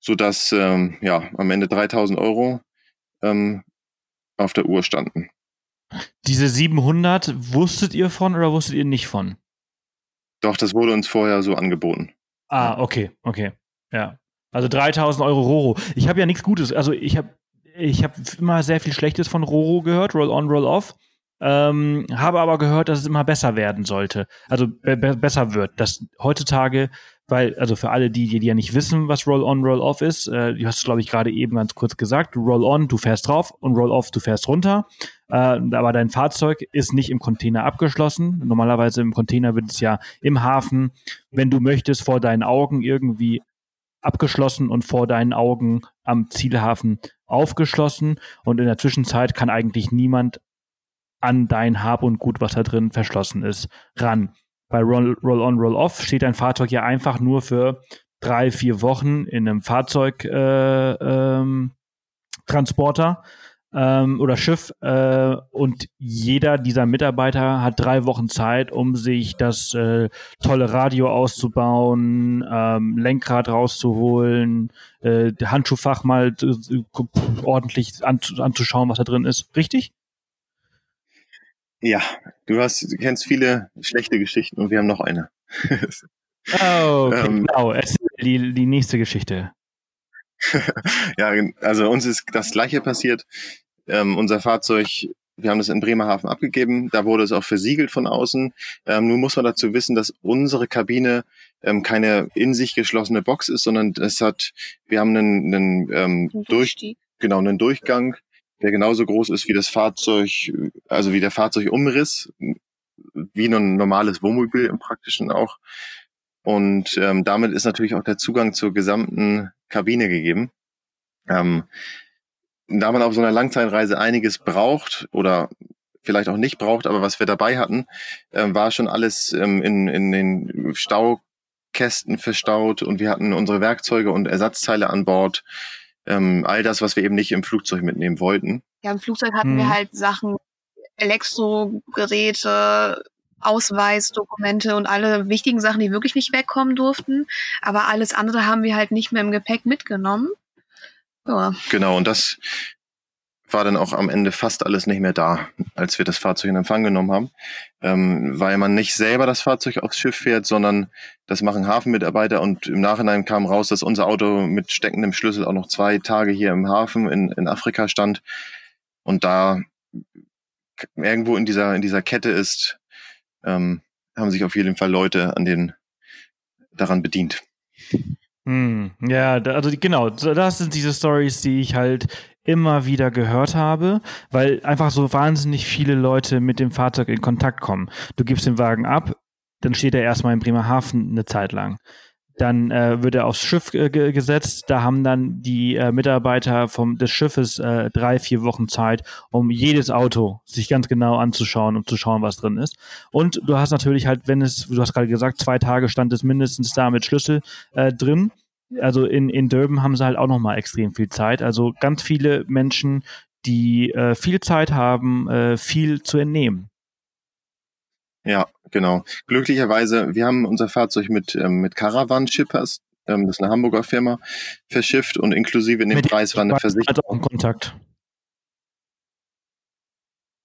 Sodass ähm, ja, am Ende 3000 Euro ähm, auf der Uhr standen. Diese 700 wusstet ihr von oder wusstet ihr nicht von? Doch, das wurde uns vorher so angeboten. Ah, okay, okay. Ja. Also 3000 Euro Roro. Ich habe ja nichts Gutes. Also ich habe ich hab immer sehr viel Schlechtes von Roro gehört, Roll on, Roll off. Ähm, habe aber gehört, dass es immer besser werden sollte. Also be besser wird. Dass heutzutage, weil, also für alle die, die ja nicht wissen, was Roll on, Roll off ist, äh, du hast es, glaube ich, gerade eben ganz kurz gesagt, Roll on, du fährst drauf und Roll off, du fährst runter. Äh, aber dein Fahrzeug ist nicht im Container abgeschlossen. Normalerweise im Container wird es ja im Hafen, wenn du möchtest, vor deinen Augen irgendwie abgeschlossen und vor deinen Augen am Zielhafen aufgeschlossen. Und in der Zwischenzeit kann eigentlich niemand an dein Hab und Gut, was da drin verschlossen ist, ran. Bei Roll, Roll on, Roll off steht dein Fahrzeug ja einfach nur für drei, vier Wochen in einem Fahrzeugtransporter. Äh, ähm, ähm, oder Schiff äh, und jeder dieser Mitarbeiter hat drei Wochen Zeit, um sich das äh, tolle Radio auszubauen, ähm, Lenkrad rauszuholen, äh, Handschuhfach mal ordentlich an, anzuschauen, was da drin ist. Richtig? Ja, du hast, du kennst viele schlechte Geschichten und wir haben noch eine. oh, okay, ähm, genau. Erzähl die, die nächste Geschichte. ja, also uns ist das gleiche passiert. Ähm, unser Fahrzeug, wir haben das in Bremerhaven abgegeben, da wurde es auch versiegelt von außen. Ähm, nun muss man dazu wissen, dass unsere Kabine ähm, keine in sich geschlossene Box ist, sondern es hat, wir haben einen, einen ähm, durch, genau, einen Durchgang, der genauso groß ist wie das Fahrzeug, also wie der Fahrzeugumriss, wie ein normales Wohnmobil im Praktischen auch. Und ähm, damit ist natürlich auch der Zugang zur gesamten Kabine gegeben. Ähm, da man auf so einer Langzeitreise einiges braucht oder vielleicht auch nicht braucht, aber was wir dabei hatten, äh, war schon alles ähm, in, in den Staukästen verstaut und wir hatten unsere Werkzeuge und Ersatzteile an Bord. Ähm, all das, was wir eben nicht im Flugzeug mitnehmen wollten. Ja, im Flugzeug hatten hm. wir halt Sachen, Elektrogeräte, Ausweisdokumente und alle wichtigen Sachen, die wirklich nicht wegkommen durften. Aber alles andere haben wir halt nicht mehr im Gepäck mitgenommen. Ja. Genau, und das war dann auch am Ende fast alles nicht mehr da, als wir das Fahrzeug in Empfang genommen haben, ähm, weil man nicht selber das Fahrzeug aufs Schiff fährt, sondern das machen Hafenmitarbeiter und im Nachhinein kam raus, dass unser Auto mit steckendem Schlüssel auch noch zwei Tage hier im Hafen in, in Afrika stand und da irgendwo in dieser in dieser Kette ist, ähm, haben sich auf jeden Fall Leute an den daran bedient. Hm, ja, also genau, das sind diese Stories, die ich halt immer wieder gehört habe, weil einfach so wahnsinnig viele Leute mit dem Fahrzeug in Kontakt kommen. Du gibst den Wagen ab, dann steht er erstmal in Bremerhaven eine Zeit lang. Dann äh, wird er aufs Schiff äh, gesetzt. Da haben dann die äh, Mitarbeiter vom, des Schiffes äh, drei, vier Wochen Zeit, um jedes Auto sich ganz genau anzuschauen, um zu schauen, was drin ist. Und du hast natürlich halt, wenn es, du hast gerade gesagt, zwei Tage stand es mindestens da mit Schlüssel äh, drin. Also in, in Durban haben sie halt auch nochmal extrem viel Zeit. Also ganz viele Menschen, die äh, viel Zeit haben, äh, viel zu entnehmen. Ja, genau. Glücklicherweise, wir haben unser Fahrzeug mit, ähm, mit Caravan Shippers, ähm, das ist eine Hamburger Firma, verschifft und inklusive in dem mit Preis war eine Versicherung. Auch Kontakt.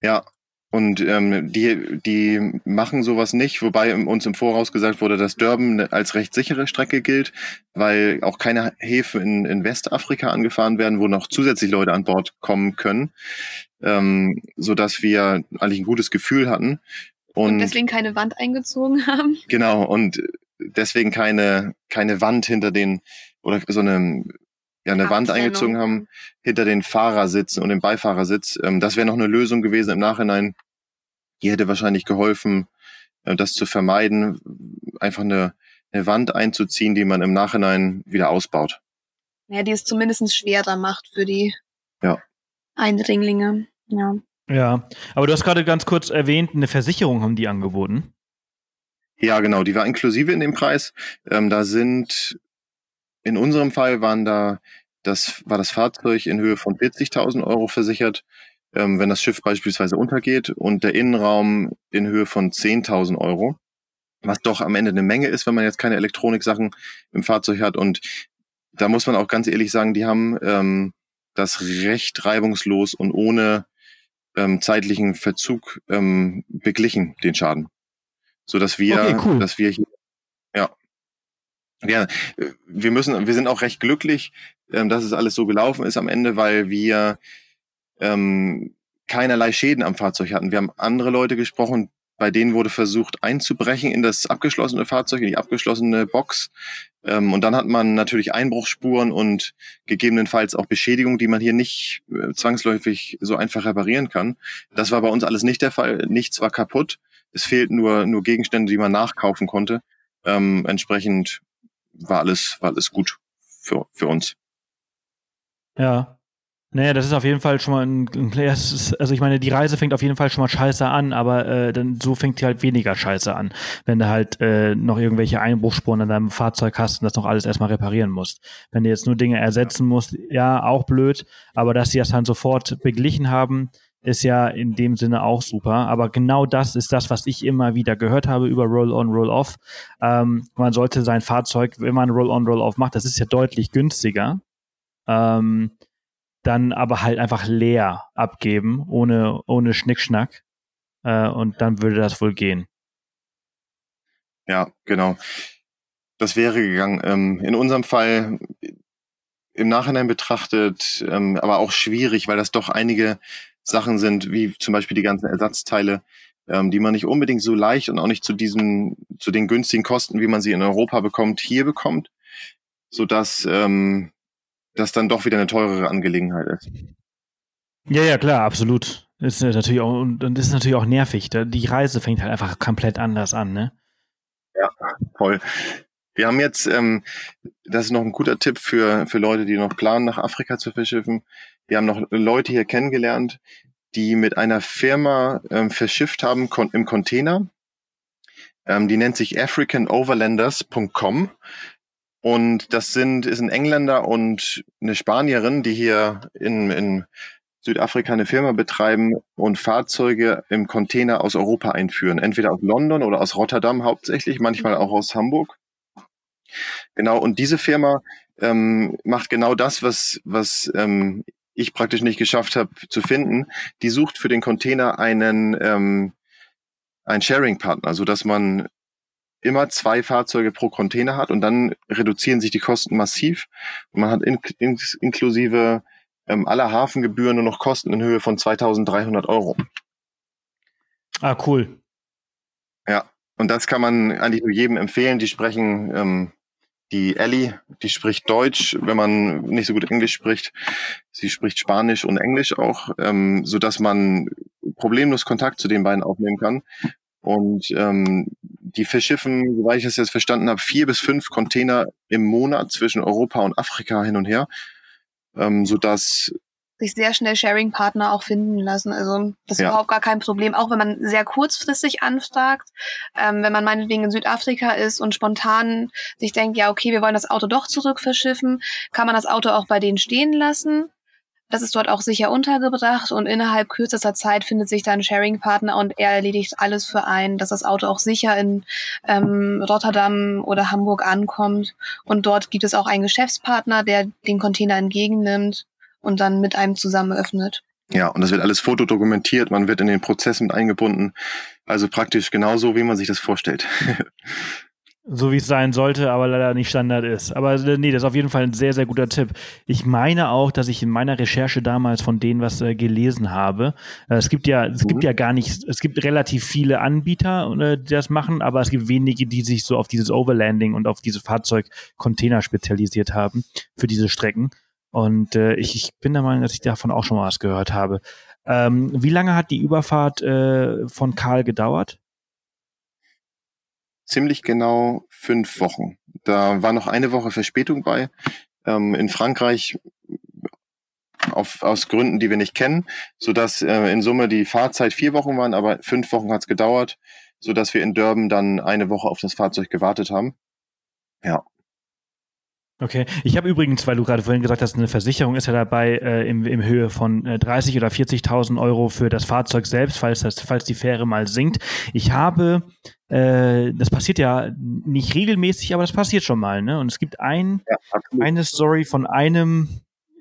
Ja, und ähm, die, die machen sowas nicht, wobei uns im Voraus gesagt wurde, dass Durban als recht sichere Strecke gilt, weil auch keine Häfen in, in Westafrika angefahren werden, wo noch zusätzlich Leute an Bord kommen können, ähm, so dass wir eigentlich ein gutes Gefühl hatten. Und, und deswegen keine Wand eingezogen haben. Genau, und deswegen keine, keine Wand hinter den, oder so eine ja, eine Wand eingezogen haben hinter den Fahrersitzen und dem Beifahrersitz. Ähm, das wäre noch eine Lösung gewesen im Nachhinein. Die hätte wahrscheinlich geholfen, äh, das zu vermeiden, einfach eine, eine Wand einzuziehen, die man im Nachhinein wieder ausbaut. Ja, die es zumindest schwerer macht für die ja. Eindringlinge. Ja. Ja, aber du hast gerade ganz kurz erwähnt, eine Versicherung haben die angeboten. Ja, genau, die war inklusive in dem Preis. Ähm, da sind, in unserem Fall waren da, das war das Fahrzeug in Höhe von 40.000 Euro versichert, ähm, wenn das Schiff beispielsweise untergeht und der Innenraum in Höhe von 10.000 Euro. Was doch am Ende eine Menge ist, wenn man jetzt keine Elektroniksachen im Fahrzeug hat. Und da muss man auch ganz ehrlich sagen, die haben ähm, das recht reibungslos und ohne ähm, zeitlichen Verzug ähm, beglichen, den Schaden. So dass wir, okay, cool. dass wir hier, ja. Ja, wir müssen, wir sind auch recht glücklich, ähm, dass es alles so gelaufen ist am Ende, weil wir ähm, keinerlei Schäden am Fahrzeug hatten. Wir haben andere Leute gesprochen, bei denen wurde versucht einzubrechen in das abgeschlossene Fahrzeug, in die abgeschlossene Box. Ähm, und dann hat man natürlich Einbruchsspuren und gegebenenfalls auch Beschädigungen, die man hier nicht äh, zwangsläufig so einfach reparieren kann. Das war bei uns alles nicht der Fall. Nichts war kaputt. Es fehlten nur, nur Gegenstände, die man nachkaufen konnte. Ähm, entsprechend war alles, war alles gut für, für uns. Ja, naja, das ist auf jeden Fall schon mal ein, ein also ich meine, die Reise fängt auf jeden Fall schon mal scheiße an, aber äh, dann so fängt die halt weniger scheiße an, wenn du halt äh, noch irgendwelche Einbruchsspuren an deinem Fahrzeug hast und das noch alles erstmal reparieren musst. Wenn du jetzt nur Dinge ersetzen musst, ja, auch blöd, aber dass sie das dann sofort beglichen haben, ist ja in dem Sinne auch super. Aber genau das ist das, was ich immer wieder gehört habe über Roll-on, Roll-off. Ähm, man sollte sein Fahrzeug, wenn man Roll-on, Roll-off macht, das ist ja deutlich günstiger. Ähm, dann aber halt einfach leer abgeben, ohne, ohne Schnickschnack. Äh, und dann würde das wohl gehen. Ja, genau. Das wäre gegangen. Ähm, in unserem Fall im Nachhinein betrachtet, ähm, aber auch schwierig, weil das doch einige Sachen sind, wie zum Beispiel die ganzen Ersatzteile, ähm, die man nicht unbedingt so leicht und auch nicht zu diesen, zu den günstigen Kosten, wie man sie in Europa bekommt, hier bekommt, so dass ähm, das dann doch wieder eine teurere Angelegenheit ist. Ja, ja, klar, absolut. Ist natürlich auch, und das ist natürlich auch nervig. Die Reise fängt halt einfach komplett anders an, ne? Ja, voll. Wir haben jetzt, ähm, das ist noch ein guter Tipp für, für Leute, die noch planen, nach Afrika zu verschiffen. Wir haben noch Leute hier kennengelernt, die mit einer Firma ähm, verschifft haben im Container. Ähm, die nennt sich africanoverlanders.com. Und das sind, ist ein Engländer und eine Spanierin, die hier in, in Südafrika eine Firma betreiben und Fahrzeuge im Container aus Europa einführen. Entweder aus London oder aus Rotterdam hauptsächlich, manchmal auch aus Hamburg. Genau, und diese Firma ähm, macht genau das, was, was ähm, ich praktisch nicht geschafft habe zu finden. Die sucht für den Container einen, ähm, einen Sharing-Partner, so dass man immer zwei Fahrzeuge pro Container hat und dann reduzieren sich die Kosten massiv und man hat in, in, inklusive ähm, aller Hafengebühren nur noch Kosten in Höhe von 2300 Euro. Ah, cool. Ja, und das kann man eigentlich nur jedem empfehlen. Die sprechen, ähm, die Ellie, die spricht Deutsch, wenn man nicht so gut Englisch spricht. Sie spricht Spanisch und Englisch auch, ähm, so dass man problemlos Kontakt zu den beiden aufnehmen kann. Und ähm, die verschiffen, soweit ich das jetzt verstanden habe, vier bis fünf Container im Monat zwischen Europa und Afrika hin und her, ähm, sodass sich sehr schnell Sharing-Partner auch finden lassen. Also das ist ja. überhaupt gar kein Problem, auch wenn man sehr kurzfristig anfragt. Ähm, wenn man meinetwegen in Südafrika ist und spontan sich denkt, ja, okay, wir wollen das Auto doch zurück verschiffen, kann man das Auto auch bei denen stehen lassen. Das ist dort auch sicher untergebracht und innerhalb kürzester Zeit findet sich dann Sharing-Partner und er erledigt alles für einen, dass das Auto auch sicher in ähm, Rotterdam oder Hamburg ankommt. Und dort gibt es auch einen Geschäftspartner, der den Container entgegennimmt und dann mit einem zusammen öffnet. Ja, und das wird alles fotodokumentiert, man wird in den Prozess mit eingebunden. Also praktisch genauso, wie man sich das vorstellt. So wie es sein sollte, aber leider nicht Standard ist. Aber äh, nee, das ist auf jeden Fall ein sehr, sehr guter Tipp. Ich meine auch, dass ich in meiner Recherche damals von denen was äh, gelesen habe. Äh, es gibt ja, es mhm. gibt ja gar nicht, es gibt relativ viele Anbieter, äh, die das machen, aber es gibt wenige, die sich so auf dieses Overlanding und auf diese Fahrzeugcontainer spezialisiert haben für diese Strecken. Und äh, ich, ich bin der Meinung, dass ich davon auch schon mal was gehört habe. Ähm, wie lange hat die Überfahrt äh, von Karl gedauert? Ziemlich genau fünf Wochen. Da war noch eine Woche Verspätung bei. Ähm, in Frankreich auf, aus Gründen, die wir nicht kennen, so dass äh, in Summe die Fahrzeit vier Wochen waren, aber fünf Wochen hat es gedauert, so dass wir in Durban dann eine Woche auf das Fahrzeug gewartet haben. Ja. Okay, ich habe übrigens, weil du gerade vorhin gesagt hast, eine Versicherung ist ja dabei äh, im, im Höhe von äh, 30 oder 40.000 Euro für das Fahrzeug selbst, falls das, falls die Fähre mal sinkt. Ich habe, äh, das passiert ja nicht regelmäßig, aber das passiert schon mal, ne? Und es gibt ein, ja, eine Story von einem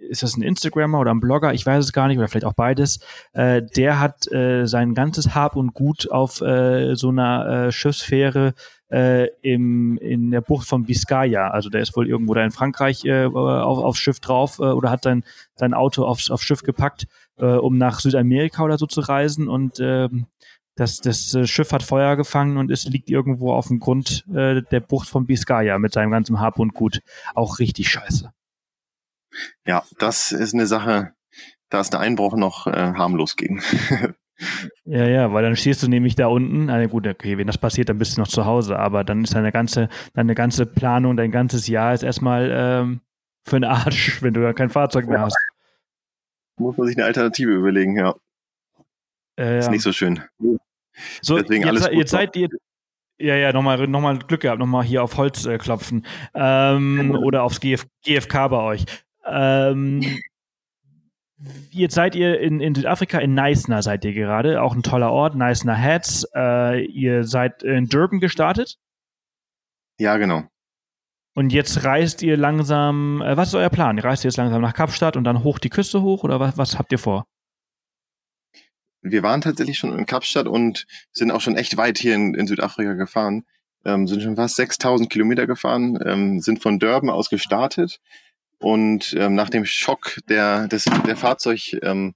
ist das ein Instagrammer oder ein Blogger, ich weiß es gar nicht, oder vielleicht auch beides, äh, der hat äh, sein ganzes Hab und Gut auf äh, so einer äh, Schiffsfähre äh, im, in der Bucht von Biscaya. Also der ist wohl irgendwo da in Frankreich äh, auf, aufs Schiff drauf äh, oder hat sein, sein Auto aufs, aufs Schiff gepackt, äh, um nach Südamerika oder so zu reisen und äh, das, das äh, Schiff hat Feuer gefangen und es liegt irgendwo auf dem Grund äh, der Bucht von Biscaya mit seinem ganzen Hab und Gut. Auch richtig scheiße. Ja, das ist eine Sache, da ist der Einbruch noch äh, harmlos gegen. Ja, ja, weil dann stehst du nämlich da unten. Also gut, okay, wenn das passiert, dann bist du noch zu Hause, aber dann ist deine ganze, deine ganze Planung, dein ganzes Jahr ist erstmal ähm, für den Arsch, wenn du da kein Fahrzeug mehr hast. Muss man sich eine Alternative überlegen, ja. Äh, ist ja. nicht so schön. So, Deswegen jetzt, alles jetzt seid ihr, ja, ja, nochmal noch mal Glück gehabt, nochmal hier auf Holz äh, klopfen. Ähm, oder aufs GF, GFK bei euch. Ähm, Jetzt seid ihr in, in Südafrika, in Neisner seid ihr gerade, auch ein toller Ort, Neisner Heads. Äh, ihr seid in Durban gestartet? Ja, genau. Und jetzt reist ihr langsam, äh, was ist euer Plan? Ihr reist jetzt langsam nach Kapstadt und dann hoch die Küste hoch oder was, was habt ihr vor? Wir waren tatsächlich schon in Kapstadt und sind auch schon echt weit hier in, in Südafrika gefahren. Ähm, sind schon fast 6000 Kilometer gefahren, ähm, sind von Durban aus gestartet und ähm, nach dem Schock der, des, der Fahrzeugverschiffung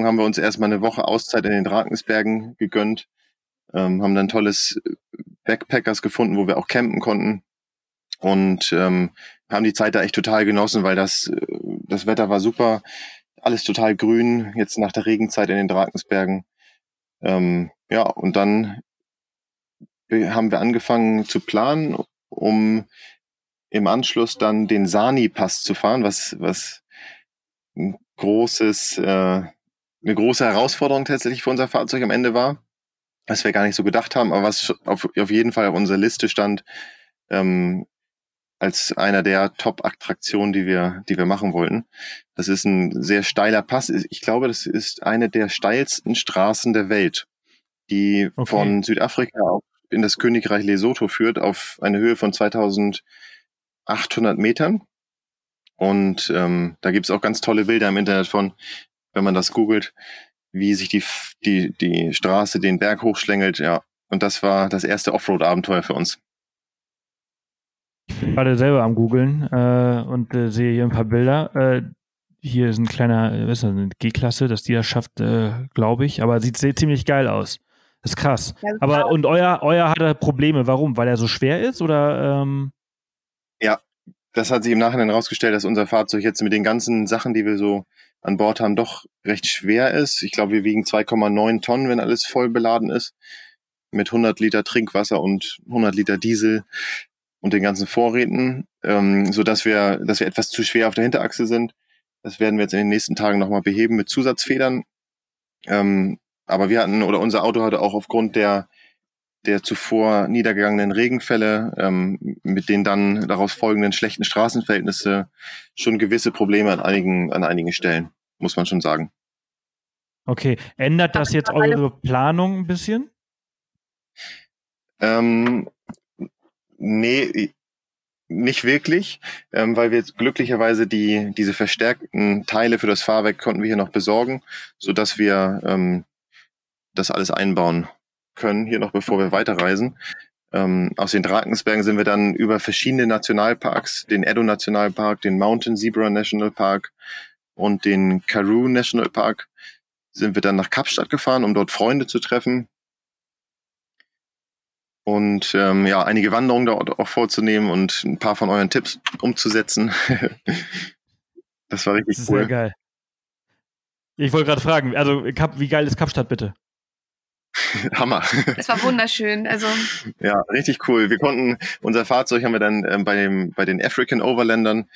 ähm, haben wir uns erstmal eine Woche Auszeit in den Drakensbergen gegönnt, ähm, haben dann tolles Backpackers gefunden, wo wir auch campen konnten und ähm, haben die Zeit da echt total genossen, weil das, das Wetter war super, alles total grün, jetzt nach der Regenzeit in den Drakensbergen. Ähm, ja, und dann haben wir angefangen zu planen, um im Anschluss dann den Sani-Pass zu fahren, was, was ein großes, äh, eine große Herausforderung tatsächlich für unser Fahrzeug am Ende war, was wir gar nicht so gedacht haben, aber was auf, auf jeden Fall auf unserer Liste stand, ähm, als einer der Top-Attraktionen, die wir, die wir machen wollten. Das ist ein sehr steiler Pass. Ich glaube, das ist eine der steilsten Straßen der Welt, die okay. von Südafrika in das Königreich Lesotho führt, auf eine Höhe von 2000 800 Metern. Und ähm, da gibt's auch ganz tolle Bilder im Internet von, wenn man das googelt, wie sich die, die, die Straße den Berg hochschlängelt. Ja, und das war das erste Offroad-Abenteuer für uns. Ich bin gerade selber am googeln äh, und äh, sehe hier ein paar Bilder. Äh, hier ist ein kleiner, äh, was ist das, eine G-Klasse, dass die das schafft, äh, glaube ich. Aber sieht sehr, ziemlich geil aus. Das ist krass. Ja, Aber und euer, euer hat Probleme. Warum? Weil er so schwer ist oder? Ähm das hat sich im Nachhinein herausgestellt, dass unser Fahrzeug jetzt mit den ganzen Sachen, die wir so an Bord haben, doch recht schwer ist. Ich glaube, wir wiegen 2,9 Tonnen, wenn alles voll beladen ist. Mit 100 Liter Trinkwasser und 100 Liter Diesel und den ganzen Vorräten, ähm, so dass wir, dass wir etwas zu schwer auf der Hinterachse sind. Das werden wir jetzt in den nächsten Tagen nochmal beheben mit Zusatzfedern. Ähm, aber wir hatten, oder unser Auto hatte auch aufgrund der der zuvor niedergegangenen Regenfälle ähm, mit den dann daraus folgenden schlechten Straßenverhältnisse schon gewisse Probleme an einigen, an einigen Stellen, muss man schon sagen. Okay, ändert das jetzt eure Planung ein bisschen? Ähm, nee, nicht wirklich, ähm, weil wir jetzt glücklicherweise die, diese verstärkten Teile für das Fahrwerk konnten wir hier noch besorgen, so dass wir ähm, das alles einbauen können, hier noch bevor wir weiterreisen. Ähm, aus den Drakensbergen sind wir dann über verschiedene Nationalparks, den Edo Nationalpark, den Mountain Zebra National Park und den Karoo National Park, sind wir dann nach Kapstadt gefahren, um dort Freunde zu treffen. Und ähm, ja, einige Wanderungen dort auch vorzunehmen und ein paar von euren Tipps umzusetzen. Das war richtig das cool. Sehr geil. Ich wollte gerade fragen, also wie geil ist Kapstadt bitte? Hammer. Es war wunderschön. Also ja, richtig cool. Wir konnten unser Fahrzeug haben wir dann ähm, bei dem bei den African Overlandern.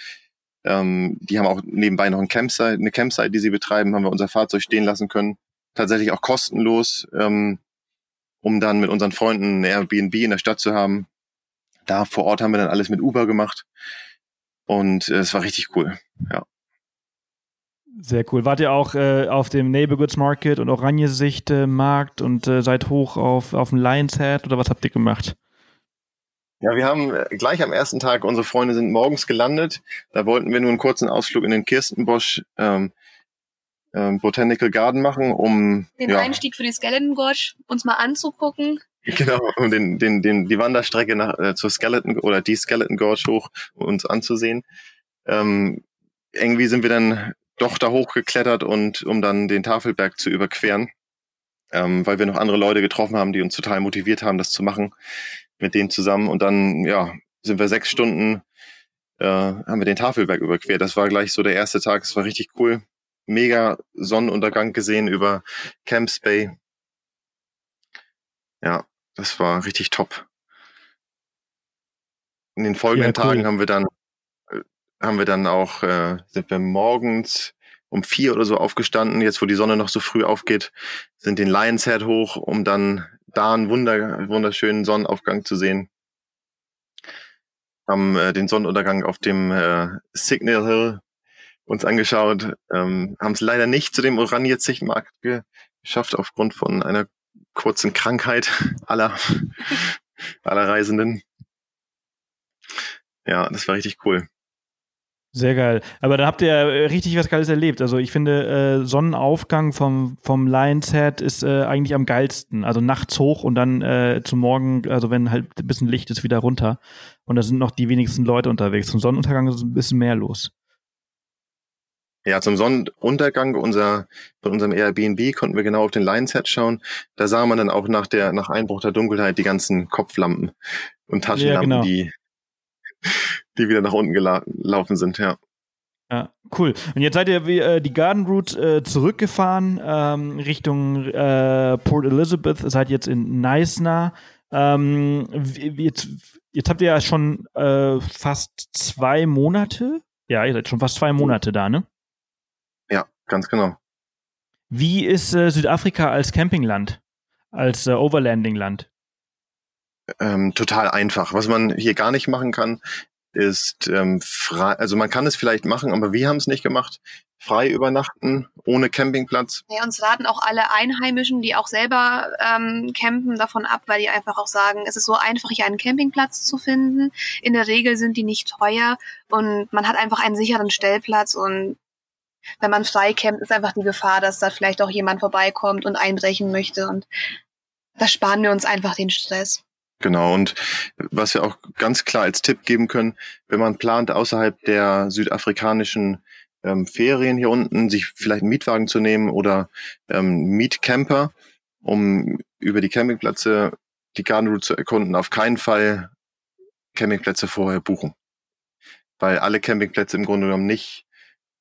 Ähm, die haben auch nebenbei noch ein Campsite, eine Campsite, die sie betreiben, haben wir unser Fahrzeug stehen lassen können. Tatsächlich auch kostenlos, ähm, um dann mit unseren Freunden ein Airbnb in der Stadt zu haben. Da vor Ort haben wir dann alles mit Uber gemacht und äh, es war richtig cool. Ja. Sehr cool. Wart ihr auch äh, auf dem Neighborhoods Market und Oranjesicht äh, Markt und äh, seid hoch auf, auf dem Lions Head oder was habt ihr gemacht? Ja, wir haben äh, gleich am ersten Tag, unsere Freunde sind morgens gelandet. Da wollten wir nur einen kurzen Ausflug in den Kirstenbosch ähm, ähm, Botanical Garden machen, um den ja, Einstieg für die Skeleton Gorge uns mal anzugucken. Genau, um den, den, den, die Wanderstrecke nach, äh, zur Skeleton oder die Skeleton Gorge hoch uns anzusehen. Ähm, irgendwie sind wir dann doch da hochgeklettert und um dann den Tafelberg zu überqueren, ähm, weil wir noch andere Leute getroffen haben, die uns total motiviert haben, das zu machen mit denen zusammen. Und dann, ja, sind wir sechs Stunden, äh, haben wir den Tafelberg überquert. Das war gleich so der erste Tag. Es war richtig cool. Mega Sonnenuntergang gesehen über Camps Bay. Ja, das war richtig top. In den folgenden ja, cool. Tagen haben wir dann haben wir dann auch, äh, sind wir morgens um vier oder so aufgestanden, jetzt wo die Sonne noch so früh aufgeht, sind den Lions Head hoch, um dann da einen wunder, wunderschönen Sonnenaufgang zu sehen. Haben äh, den Sonnenuntergang auf dem äh, Signal Hill uns angeschaut, ähm, haben es leider nicht zu dem Oranjezichtmarkt ge geschafft aufgrund von einer kurzen Krankheit aller, aller Reisenden. Ja, das war richtig cool. Sehr geil. Aber da habt ihr äh, richtig was Geiles erlebt. Also ich finde, äh, Sonnenaufgang vom, vom Lions Head ist äh, eigentlich am geilsten. Also nachts hoch und dann äh, zum Morgen, also wenn halt ein bisschen Licht ist, wieder runter. Und da sind noch die wenigsten Leute unterwegs. Zum Sonnenuntergang ist ein bisschen mehr los. Ja, zum Sonnenuntergang unser, von unserem Airbnb konnten wir genau auf den Lions Head schauen. Da sah man dann auch nach der, nach Einbruch der Dunkelheit die ganzen Kopflampen und Taschenlampen, ja, genau. die die wieder nach unten gelaufen sind, ja. Ja, cool. Und jetzt seid ihr äh, die Garden Route äh, zurückgefahren ähm, Richtung äh, Port Elizabeth, seid jetzt in Neisner. Ähm, jetzt, jetzt habt ihr ja schon äh, fast zwei Monate. Ja, ihr seid schon fast zwei Monate da, ne? Ja, ganz genau. Wie ist äh, Südafrika als Campingland, als äh, Overlanding-Land? Ähm, total einfach. Was man hier gar nicht machen kann, ist ähm, frei, also man kann es vielleicht machen, aber wir haben es nicht gemacht. Frei übernachten, ohne Campingplatz. Ja, uns raten auch alle Einheimischen, die auch selber ähm, campen, davon ab, weil die einfach auch sagen, es ist so einfach, hier einen Campingplatz zu finden. In der Regel sind die nicht teuer und man hat einfach einen sicheren Stellplatz und wenn man frei campt, ist einfach die Gefahr, dass da vielleicht auch jemand vorbeikommt und einbrechen möchte und da sparen wir uns einfach den Stress. Genau, und was wir auch ganz klar als Tipp geben können, wenn man plant, außerhalb der südafrikanischen ähm, Ferien hier unten, sich vielleicht einen Mietwagen zu nehmen oder ähm, Mietcamper, um über die Campingplätze die Garden Route zu erkunden, auf keinen Fall Campingplätze vorher buchen. Weil alle Campingplätze im Grunde genommen nicht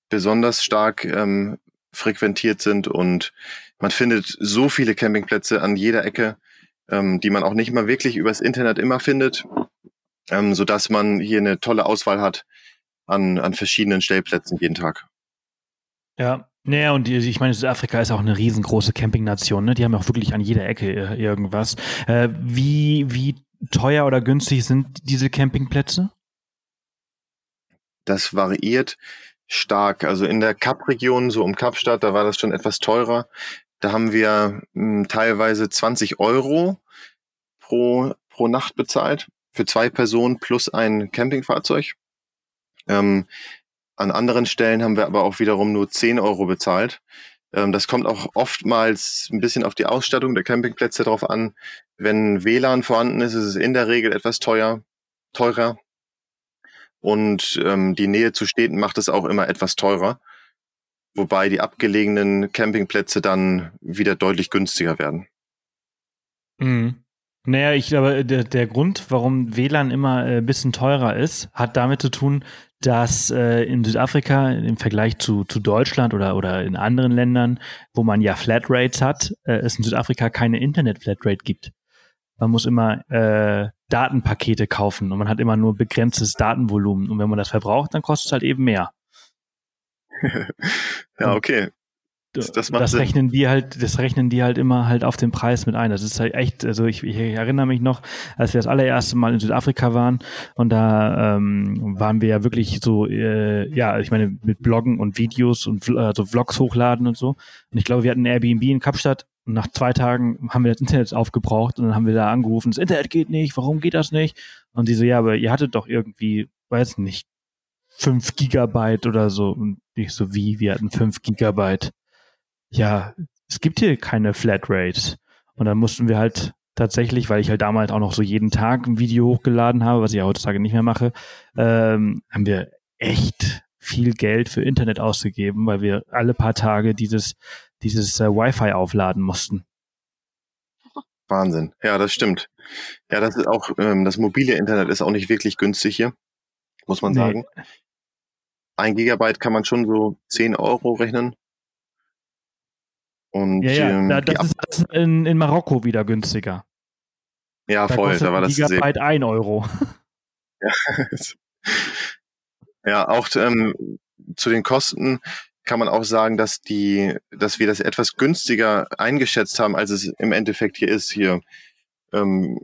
besonders stark ähm, frequentiert sind und man findet so viele Campingplätze an jeder Ecke, ähm, die man auch nicht mal wirklich übers Internet immer findet, ähm, so dass man hier eine tolle Auswahl hat an, an verschiedenen Stellplätzen jeden Tag. Ja, naja, und ich meine, Südafrika ist auch eine riesengroße Campingnation, ne? Die haben auch wirklich an jeder Ecke äh, irgendwas. Äh, wie, wie teuer oder günstig sind diese Campingplätze? Das variiert stark. Also in der Kap-Region, so um Kapstadt, da war das schon etwas teurer. Da haben wir mh, hm, teilweise 20 Euro pro, pro Nacht bezahlt für zwei Personen plus ein Campingfahrzeug. Ähm, an anderen Stellen haben wir aber auch wiederum nur 10 Euro bezahlt. Ähm, das kommt auch oftmals ein bisschen auf die Ausstattung der Campingplätze drauf an. Wenn WLAN vorhanden ist, ist es in der Regel etwas teuer, teurer. Und ähm, die Nähe zu Städten macht es auch immer etwas teurer wobei die abgelegenen Campingplätze dann wieder deutlich günstiger werden. Mhm. Naja, ich glaube, der, der Grund, warum WLAN immer ein äh, bisschen teurer ist, hat damit zu tun, dass äh, in Südafrika im Vergleich zu, zu Deutschland oder, oder in anderen Ländern, wo man ja Flatrates hat, äh, es in Südafrika keine Internet-Flatrate gibt. Man muss immer äh, Datenpakete kaufen und man hat immer nur begrenztes Datenvolumen. Und wenn man das verbraucht, dann kostet es halt eben mehr. ja, okay. Das, das, das rechnen die halt, das rechnen die halt immer halt auf den Preis mit ein. Das ist halt echt, also ich, ich erinnere mich noch, als wir das allererste Mal in Südafrika waren und da ähm, waren wir ja wirklich so, äh, ja, ich meine, mit Bloggen und Videos und äh, so Vlogs hochladen und so. Und ich glaube, wir hatten ein Airbnb in Kapstadt und nach zwei Tagen haben wir das Internet aufgebraucht und dann haben wir da angerufen, das Internet geht nicht, warum geht das nicht? Und die so, ja, aber ihr hattet doch irgendwie, weiß nicht, fünf Gigabyte oder so. Und ich so, wie, wir hatten fünf Gigabyte ja, es gibt hier keine Flatrate. Und dann mussten wir halt tatsächlich, weil ich halt damals auch noch so jeden Tag ein Video hochgeladen habe, was ich ja heutzutage nicht mehr mache, ähm, haben wir echt viel Geld für Internet ausgegeben, weil wir alle paar Tage dieses, dieses äh, Wi-Fi aufladen mussten. Wahnsinn. Ja, das stimmt. Ja, das ist auch, ähm, das mobile Internet ist auch nicht wirklich günstig hier, muss man nee. sagen. Ein Gigabyte kann man schon so 10 Euro rechnen. Und ja, ja. Ähm, das, ist, das ist in, in Marokko wieder günstiger. Ja, da voll. Da war das Gigabyte sehr... 1 Euro. Ja, ja auch ähm, zu den Kosten kann man auch sagen, dass die, dass wir das etwas günstiger eingeschätzt haben, als es im Endeffekt hier ist. Hier ähm,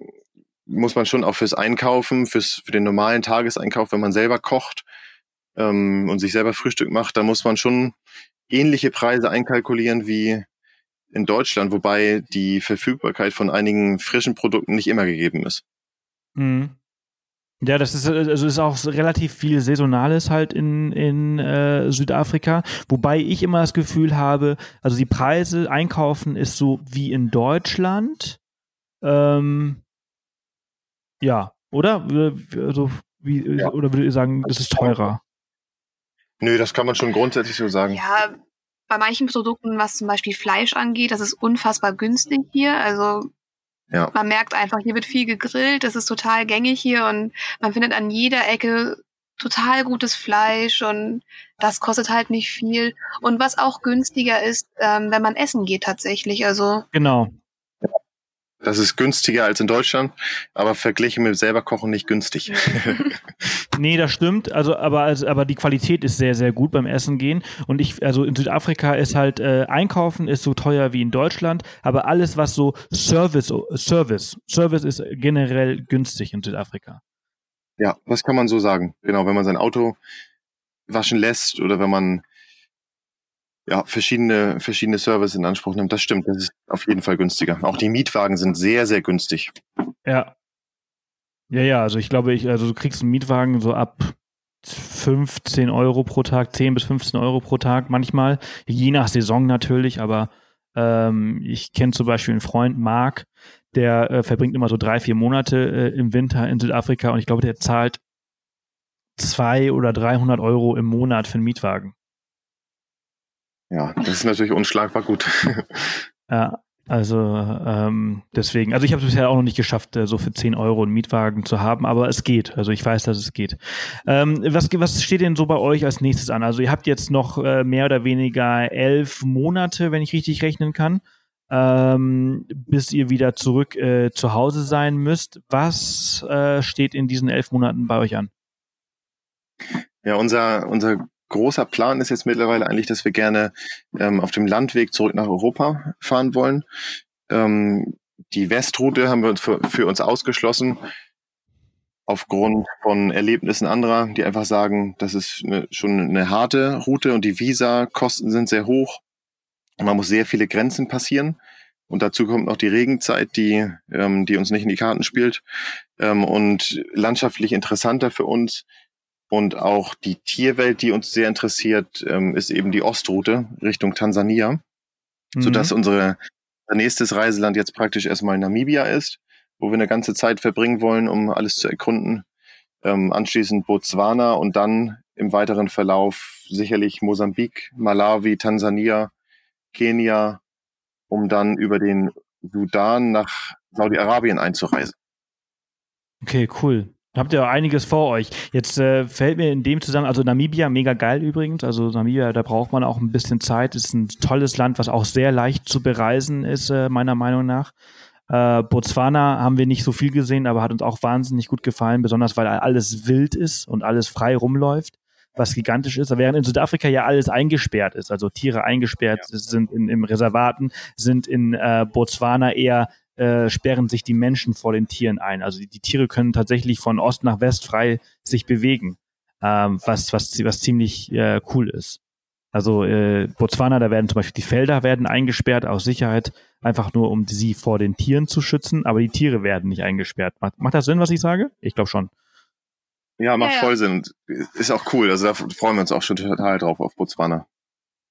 muss man schon auch fürs Einkaufen, fürs für den normalen Tageseinkauf, wenn man selber kocht ähm, und sich selber Frühstück macht, da muss man schon ähnliche Preise einkalkulieren wie in Deutschland, wobei die Verfügbarkeit von einigen frischen Produkten nicht immer gegeben ist. Mhm. Ja, das ist also ist auch relativ viel Saisonales halt in, in äh, Südafrika, wobei ich immer das Gefühl habe, also die Preise einkaufen ist so wie in Deutschland. Ähm, ja, oder? Also, wie, ja. Oder würdet ihr sagen, es ist teurer? Nö, das kann man schon grundsätzlich so sagen. Ja, bei manchen Produkten, was zum Beispiel Fleisch angeht, das ist unfassbar günstig hier. Also ja. man merkt einfach, hier wird viel gegrillt, das ist total gängig hier und man findet an jeder Ecke total gutes Fleisch und das kostet halt nicht viel. Und was auch günstiger ist, ähm, wenn man essen geht tatsächlich. Also genau. Das ist günstiger als in Deutschland, aber verglichen mit selber kochen nicht günstig. nee, das stimmt. Also, aber, also, aber die Qualität ist sehr, sehr gut beim Essen gehen. Und ich, also in Südafrika ist halt äh, Einkaufen ist so teuer wie in Deutschland, aber alles, was so Service, Service, Service ist generell günstig in Südafrika. Ja, das kann man so sagen. Genau, wenn man sein Auto waschen lässt oder wenn man ja, verschiedene, verschiedene Services in Anspruch nimmt. Das stimmt, das ist auf jeden Fall günstiger. Auch die Mietwagen sind sehr, sehr günstig. Ja. Ja, ja, also ich glaube, ich, also du kriegst einen Mietwagen so ab 15 Euro pro Tag, 10 bis 15 Euro pro Tag manchmal, je nach Saison natürlich, aber ähm, ich kenne zum Beispiel einen Freund, Mark, der äh, verbringt immer so drei, vier Monate äh, im Winter in Südafrika und ich glaube, der zahlt zwei oder 300 Euro im Monat für einen Mietwagen. Ja, das ist natürlich unschlagbar gut. ja, also ähm, deswegen, also ich habe es bisher auch noch nicht geschafft, äh, so für 10 Euro einen Mietwagen zu haben, aber es geht. Also ich weiß, dass es geht. Ähm, was, was steht denn so bei euch als nächstes an? Also ihr habt jetzt noch äh, mehr oder weniger elf Monate, wenn ich richtig rechnen kann, ähm, bis ihr wieder zurück äh, zu Hause sein müsst. Was äh, steht in diesen elf Monaten bei euch an? Ja, unser, unser großer Plan ist jetzt mittlerweile eigentlich, dass wir gerne ähm, auf dem Landweg zurück nach Europa fahren wollen. Ähm, die Westroute haben wir für, für uns ausgeschlossen aufgrund von Erlebnissen anderer, die einfach sagen, das ist eine, schon eine harte Route und die Visa-Kosten sind sehr hoch. Man muss sehr viele Grenzen passieren. Und dazu kommt noch die Regenzeit, die, ähm, die uns nicht in die Karten spielt. Ähm, und landschaftlich interessanter für uns und auch die Tierwelt, die uns sehr interessiert, ähm, ist eben die Ostroute Richtung Tansania, mhm. sodass unsere nächstes Reiseland jetzt praktisch erstmal Namibia ist, wo wir eine ganze Zeit verbringen wollen, um alles zu erkunden. Ähm, anschließend Botswana und dann im weiteren Verlauf sicherlich Mosambik, Malawi, Tansania, Kenia, um dann über den Sudan nach Saudi-Arabien einzureisen. Okay, cool. Habt ihr einiges vor euch. Jetzt äh, fällt mir in dem zusammen, also Namibia, mega geil übrigens. Also Namibia, da braucht man auch ein bisschen Zeit. Ist ein tolles Land, was auch sehr leicht zu bereisen ist, äh, meiner Meinung nach. Äh, Botswana haben wir nicht so viel gesehen, aber hat uns auch wahnsinnig gut gefallen, besonders weil alles wild ist und alles frei rumläuft, was gigantisch ist. Während in Südafrika ja alles eingesperrt ist, also Tiere eingesperrt ja. sind in, im Reservaten, sind in äh, Botswana eher äh, sperren sich die Menschen vor den Tieren ein. Also die, die Tiere können tatsächlich von Ost nach West frei sich bewegen, ähm, was, was, was ziemlich äh, cool ist. Also äh, Botswana, da werden zum Beispiel die Felder werden eingesperrt aus Sicherheit, einfach nur um sie vor den Tieren zu schützen, aber die Tiere werden nicht eingesperrt. Macht, macht das Sinn, was ich sage? Ich glaube schon. Ja, macht ja, ja. voll Sinn. Ist auch cool. Also da freuen wir uns auch schon total drauf auf Botswana.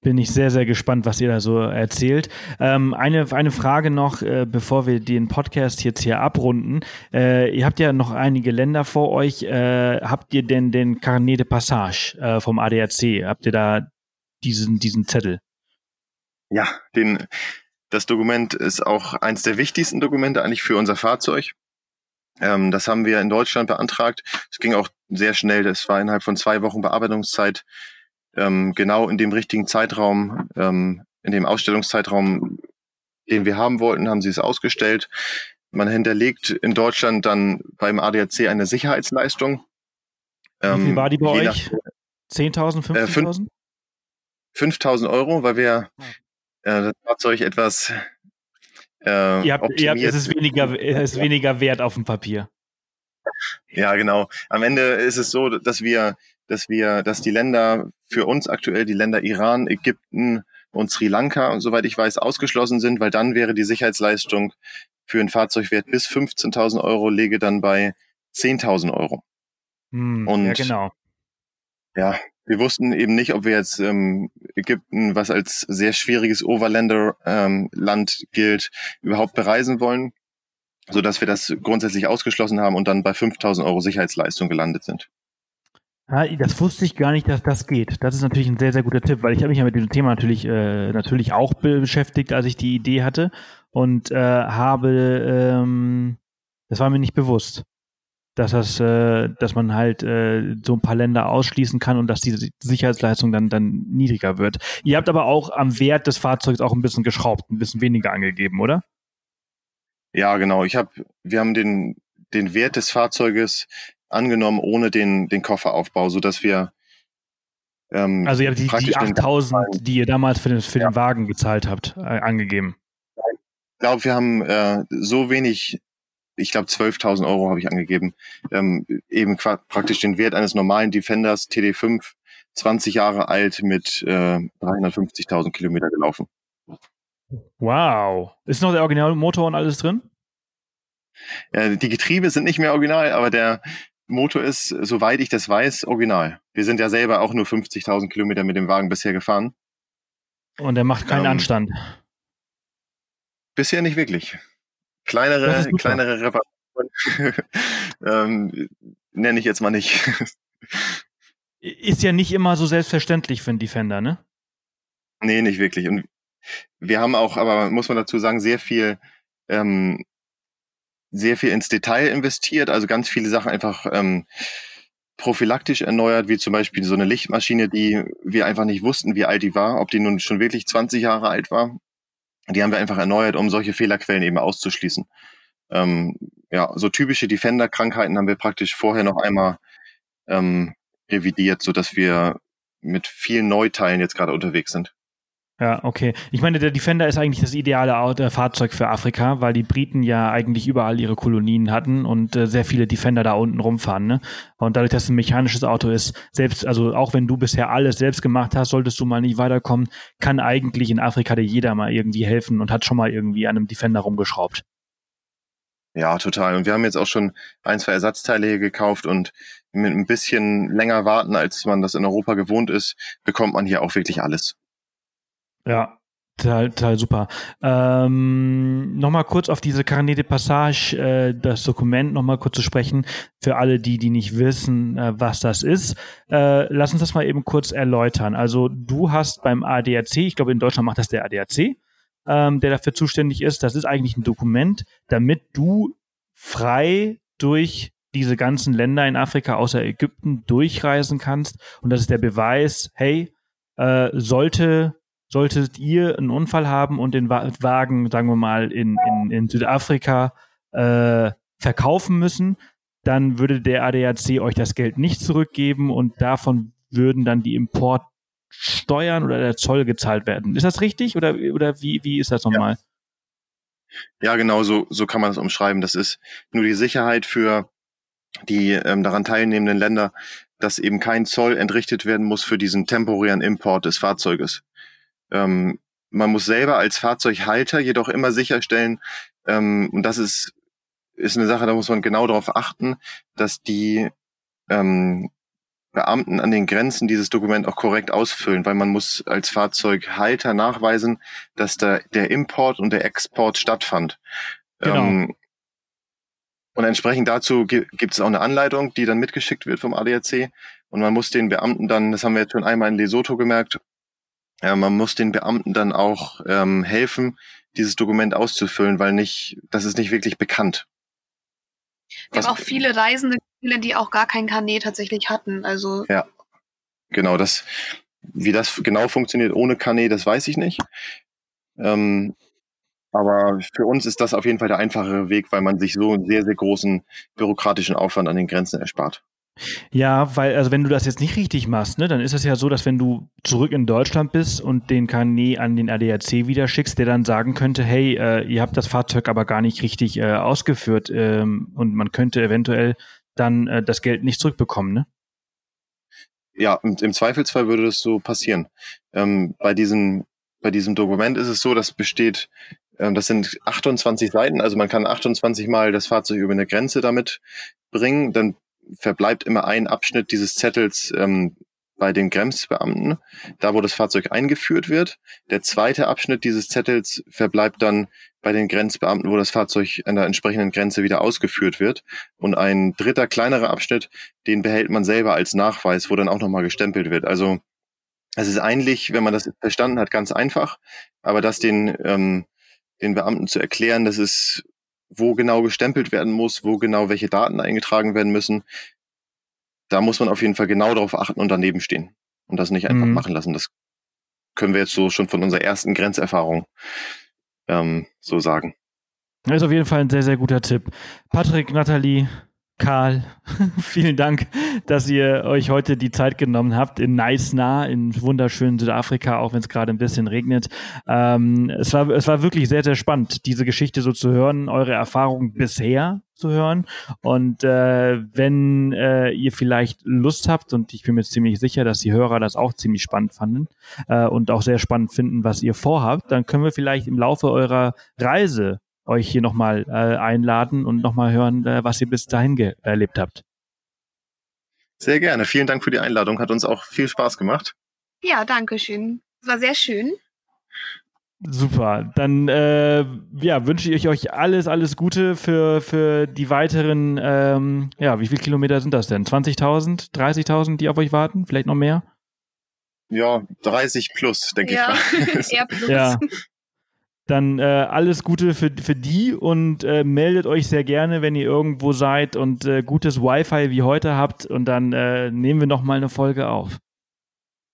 Bin ich sehr, sehr gespannt, was ihr da so erzählt. Ähm, eine, eine Frage noch, äh, bevor wir den Podcast jetzt hier abrunden. Äh, ihr habt ja noch einige Länder vor euch. Äh, habt ihr denn den Carnet de Passage äh, vom ADAC? Habt ihr da diesen, diesen Zettel? Ja, den, das Dokument ist auch eins der wichtigsten Dokumente eigentlich für unser Fahrzeug. Ähm, das haben wir in Deutschland beantragt. Es ging auch sehr schnell. Das war innerhalb von zwei Wochen Bearbeitungszeit ähm, genau in dem richtigen Zeitraum, ähm, in dem Ausstellungszeitraum, den wir haben wollten, haben sie es ausgestellt. Man hinterlegt in Deutschland dann beim ADAC eine Sicherheitsleistung. Wie viel ähm, war die bei euch? 10.000, 15.000? Äh, 5.000 Euro, weil wir ah. äh, das Fahrzeug etwas äh, ihr habt, ihr habt, es ist weniger, es ist weniger wert auf dem Papier. Ja, genau. Am Ende ist es so, dass wir dass wir, dass die Länder für uns aktuell die Länder Iran, Ägypten und Sri Lanka, soweit ich weiß, ausgeschlossen sind, weil dann wäre die Sicherheitsleistung für ein Fahrzeugwert bis 15.000 Euro lege dann bei 10.000 Euro. Hm, und ja, genau. Ja, wir wussten eben nicht, ob wir jetzt ähm, Ägypten, was als sehr schwieriges Overlander-Land ähm, gilt, überhaupt bereisen wollen, so dass wir das grundsätzlich ausgeschlossen haben und dann bei 5.000 Euro Sicherheitsleistung gelandet sind. Ja, das wusste ich gar nicht, dass das geht. Das ist natürlich ein sehr, sehr guter Tipp, weil ich habe mich ja mit diesem Thema natürlich, äh, natürlich auch beschäftigt, als ich die Idee hatte und äh, habe, ähm, das war mir nicht bewusst, dass das, äh, dass man halt äh, so ein paar Länder ausschließen kann und dass die Sicherheitsleistung dann dann niedriger wird. Ihr habt aber auch am Wert des Fahrzeugs auch ein bisschen geschraubt, ein bisschen weniger angegeben, oder? Ja, genau. Ich habe, wir haben den den Wert des Fahrzeuges angenommen ohne den, den Kofferaufbau, so dass wir ähm, also ihr habt die, die 8000, die ihr damals für den, für ja. den Wagen gezahlt habt, äh, angegeben. Ich glaube, wir haben äh, so wenig, ich glaube 12.000 Euro habe ich angegeben, ähm, eben praktisch den Wert eines normalen Defenders TD5, 20 Jahre alt mit äh, 350.000 Kilometer gelaufen. Wow. Ist noch der Originalmotor und alles drin? Äh, die Getriebe sind nicht mehr original, aber der, Motor ist, soweit ich das weiß, original. Wir sind ja selber auch nur 50.000 Kilometer mit dem Wagen bisher gefahren. Und er macht keinen ähm, Anstand. Bisher nicht wirklich. Kleinere, kleinere Reparaturen ähm, nenne ich jetzt mal nicht. Ist ja nicht immer so selbstverständlich für einen Defender, ne? Nee, nicht wirklich. Und wir haben auch, aber muss man dazu sagen, sehr viel ähm, sehr viel ins Detail investiert, also ganz viele Sachen einfach ähm, prophylaktisch erneuert, wie zum Beispiel so eine Lichtmaschine, die wir einfach nicht wussten, wie alt die war, ob die nun schon wirklich 20 Jahre alt war. Die haben wir einfach erneuert, um solche Fehlerquellen eben auszuschließen. Ähm, ja, so typische Defender-Krankheiten haben wir praktisch vorher noch einmal ähm, revidiert, so dass wir mit vielen Neuteilen jetzt gerade unterwegs sind. Ja, okay. Ich meine, der Defender ist eigentlich das ideale Auto, Fahrzeug für Afrika, weil die Briten ja eigentlich überall ihre Kolonien hatten und äh, sehr viele Defender da unten rumfahren. Ne? Und dadurch, dass es ein mechanisches Auto ist, selbst, also auch wenn du bisher alles selbst gemacht hast, solltest du mal nicht weiterkommen, kann eigentlich in Afrika dir jeder mal irgendwie helfen und hat schon mal irgendwie an einem Defender rumgeschraubt. Ja, total. Und wir haben jetzt auch schon ein, zwei Ersatzteile hier gekauft und mit ein bisschen länger warten, als man das in Europa gewohnt ist, bekommt man hier auch wirklich alles. Ja, Total, total super. Ähm, nochmal kurz auf diese Carnet de Passage, äh, das Dokument nochmal kurz zu sprechen, für alle die, die nicht wissen, äh, was das ist. Äh, lass uns das mal eben kurz erläutern. Also du hast beim ADAC, ich glaube in Deutschland macht das der ADAC, ähm, der dafür zuständig ist, das ist eigentlich ein Dokument, damit du frei durch diese ganzen Länder in Afrika außer Ägypten durchreisen kannst. Und das ist der Beweis, hey, äh, sollte, solltet ihr einen Unfall haben und den Wagen, sagen wir mal, in, in, in Südafrika äh, verkaufen müssen, dann würde der ADAC euch das Geld nicht zurückgeben und davon würden dann die Importsteuern oder der Zoll gezahlt werden. Ist das richtig oder, oder wie, wie ist das nochmal? Ja. ja, genau, so, so kann man das umschreiben. Das ist nur die Sicherheit für die ähm, daran teilnehmenden Länder, dass eben kein Zoll entrichtet werden muss für diesen temporären Import des Fahrzeuges. Ähm, man muss selber als Fahrzeughalter jedoch immer sicherstellen, ähm, und das ist, ist eine Sache, da muss man genau darauf achten, dass die ähm, Beamten an den Grenzen dieses Dokument auch korrekt ausfüllen, weil man muss als Fahrzeughalter nachweisen, dass da der Import und der Export stattfand. Genau. Ähm, und entsprechend dazu gibt es auch eine Anleitung, die dann mitgeschickt wird vom ADAC. Und man muss den Beamten dann, das haben wir jetzt schon einmal in Lesotho gemerkt, äh, man muss den Beamten dann auch ähm, helfen, dieses Dokument auszufüllen, weil nicht, das ist nicht wirklich bekannt. Wir haben auch viele Reisende, die auch gar kein Carnet tatsächlich hatten. Also ja, genau das. Wie das genau funktioniert ohne Carnet, das weiß ich nicht. Ähm, aber für uns ist das auf jeden Fall der einfachere Weg, weil man sich so einen sehr, sehr großen bürokratischen Aufwand an den Grenzen erspart. Ja, weil, also wenn du das jetzt nicht richtig machst, ne, dann ist es ja so, dass wenn du zurück in Deutschland bist und den Carnet an den ADAC wieder schickst, der dann sagen könnte, hey, äh, ihr habt das Fahrzeug aber gar nicht richtig äh, ausgeführt ähm, und man könnte eventuell dann äh, das Geld nicht zurückbekommen, ne? Ja, im Zweifelsfall würde das so passieren. Ähm, bei diesem bei diesem Dokument ist es so, das besteht ähm, das sind 28 Seiten, also man kann 28 Mal das Fahrzeug über eine Grenze damit bringen. Dann verbleibt immer ein Abschnitt dieses Zettels ähm, bei den Grenzbeamten, da wo das Fahrzeug eingeführt wird. Der zweite Abschnitt dieses Zettels verbleibt dann bei den Grenzbeamten, wo das Fahrzeug an der entsprechenden Grenze wieder ausgeführt wird. Und ein dritter kleinerer Abschnitt, den behält man selber als Nachweis, wo dann auch nochmal gestempelt wird. Also es ist eigentlich, wenn man das verstanden hat, ganz einfach, aber das den ähm, den Beamten zu erklären, dass es wo genau gestempelt werden muss, wo genau welche Daten eingetragen werden müssen. Da muss man auf jeden Fall genau darauf achten und daneben stehen und das nicht einfach mhm. machen lassen. Das können wir jetzt so schon von unserer ersten Grenzerfahrung ähm, so sagen. Das ist auf jeden Fall ein sehr, sehr guter Tipp. Patrick, Nathalie, Karl, vielen Dank, dass ihr euch heute die Zeit genommen habt in nah, in wunderschönen Südafrika, auch wenn es gerade ein bisschen regnet. Ähm, es, war, es war wirklich sehr, sehr spannend, diese Geschichte so zu hören, eure Erfahrungen bisher zu hören. Und äh, wenn äh, ihr vielleicht Lust habt, und ich bin mir ziemlich sicher, dass die Hörer das auch ziemlich spannend fanden äh, und auch sehr spannend finden, was ihr vorhabt, dann können wir vielleicht im Laufe eurer Reise euch hier nochmal äh, einladen und nochmal hören, äh, was ihr bis dahin erlebt habt. Sehr gerne. Vielen Dank für die Einladung. Hat uns auch viel Spaß gemacht. Ja, danke schön. Es war sehr schön. Super. Dann äh, ja, wünsche ich euch alles, alles Gute für, für die weiteren, ähm, ja, wie viele Kilometer sind das denn? 20.000, 30.000, die auf euch warten? Vielleicht noch mehr? Ja, 30 plus, denke ja, ich mal. Eher plus. Ja. Dann äh, alles Gute für, für die und äh, meldet euch sehr gerne, wenn ihr irgendwo seid und äh, gutes Wi-Fi wie heute habt und dann äh, nehmen wir nochmal eine Folge auf.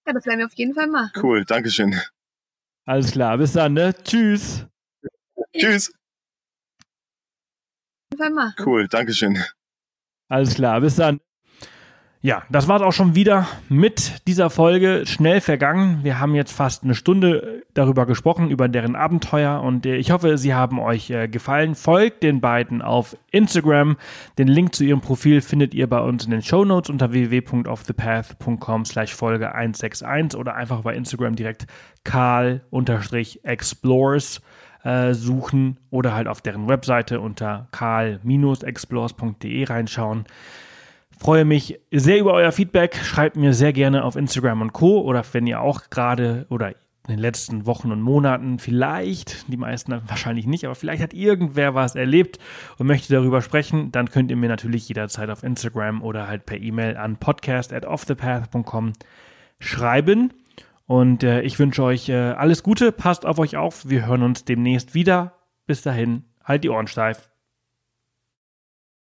Ja, das werden wir auf jeden Fall machen. Cool, Dankeschön. Alles klar, bis dann, ne? Tschüss. Tschüss. Cool, Dankeschön. Alles klar, bis dann. Ja, das war's auch schon wieder mit dieser Folge. Schnell vergangen. Wir haben jetzt fast eine Stunde darüber gesprochen, über deren Abenteuer und äh, ich hoffe, sie haben euch äh, gefallen. Folgt den beiden auf Instagram. Den Link zu ihrem Profil findet ihr bei uns in den Show Notes unter www.offthepath.com slash Folge 161 oder einfach bei Instagram direkt karl-explores äh, suchen oder halt auf deren Webseite unter karl-explores.de reinschauen. Freue mich sehr über euer Feedback. Schreibt mir sehr gerne auf Instagram und Co. Oder wenn ihr auch gerade oder in den letzten Wochen und Monaten vielleicht, die meisten wahrscheinlich nicht, aber vielleicht hat irgendwer was erlebt und möchte darüber sprechen, dann könnt ihr mir natürlich jederzeit auf Instagram oder halt per E-Mail an podcast at offthepath.com schreiben. Und äh, ich wünsche euch äh, alles Gute, passt auf euch auf. Wir hören uns demnächst wieder. Bis dahin, halt die Ohren steif.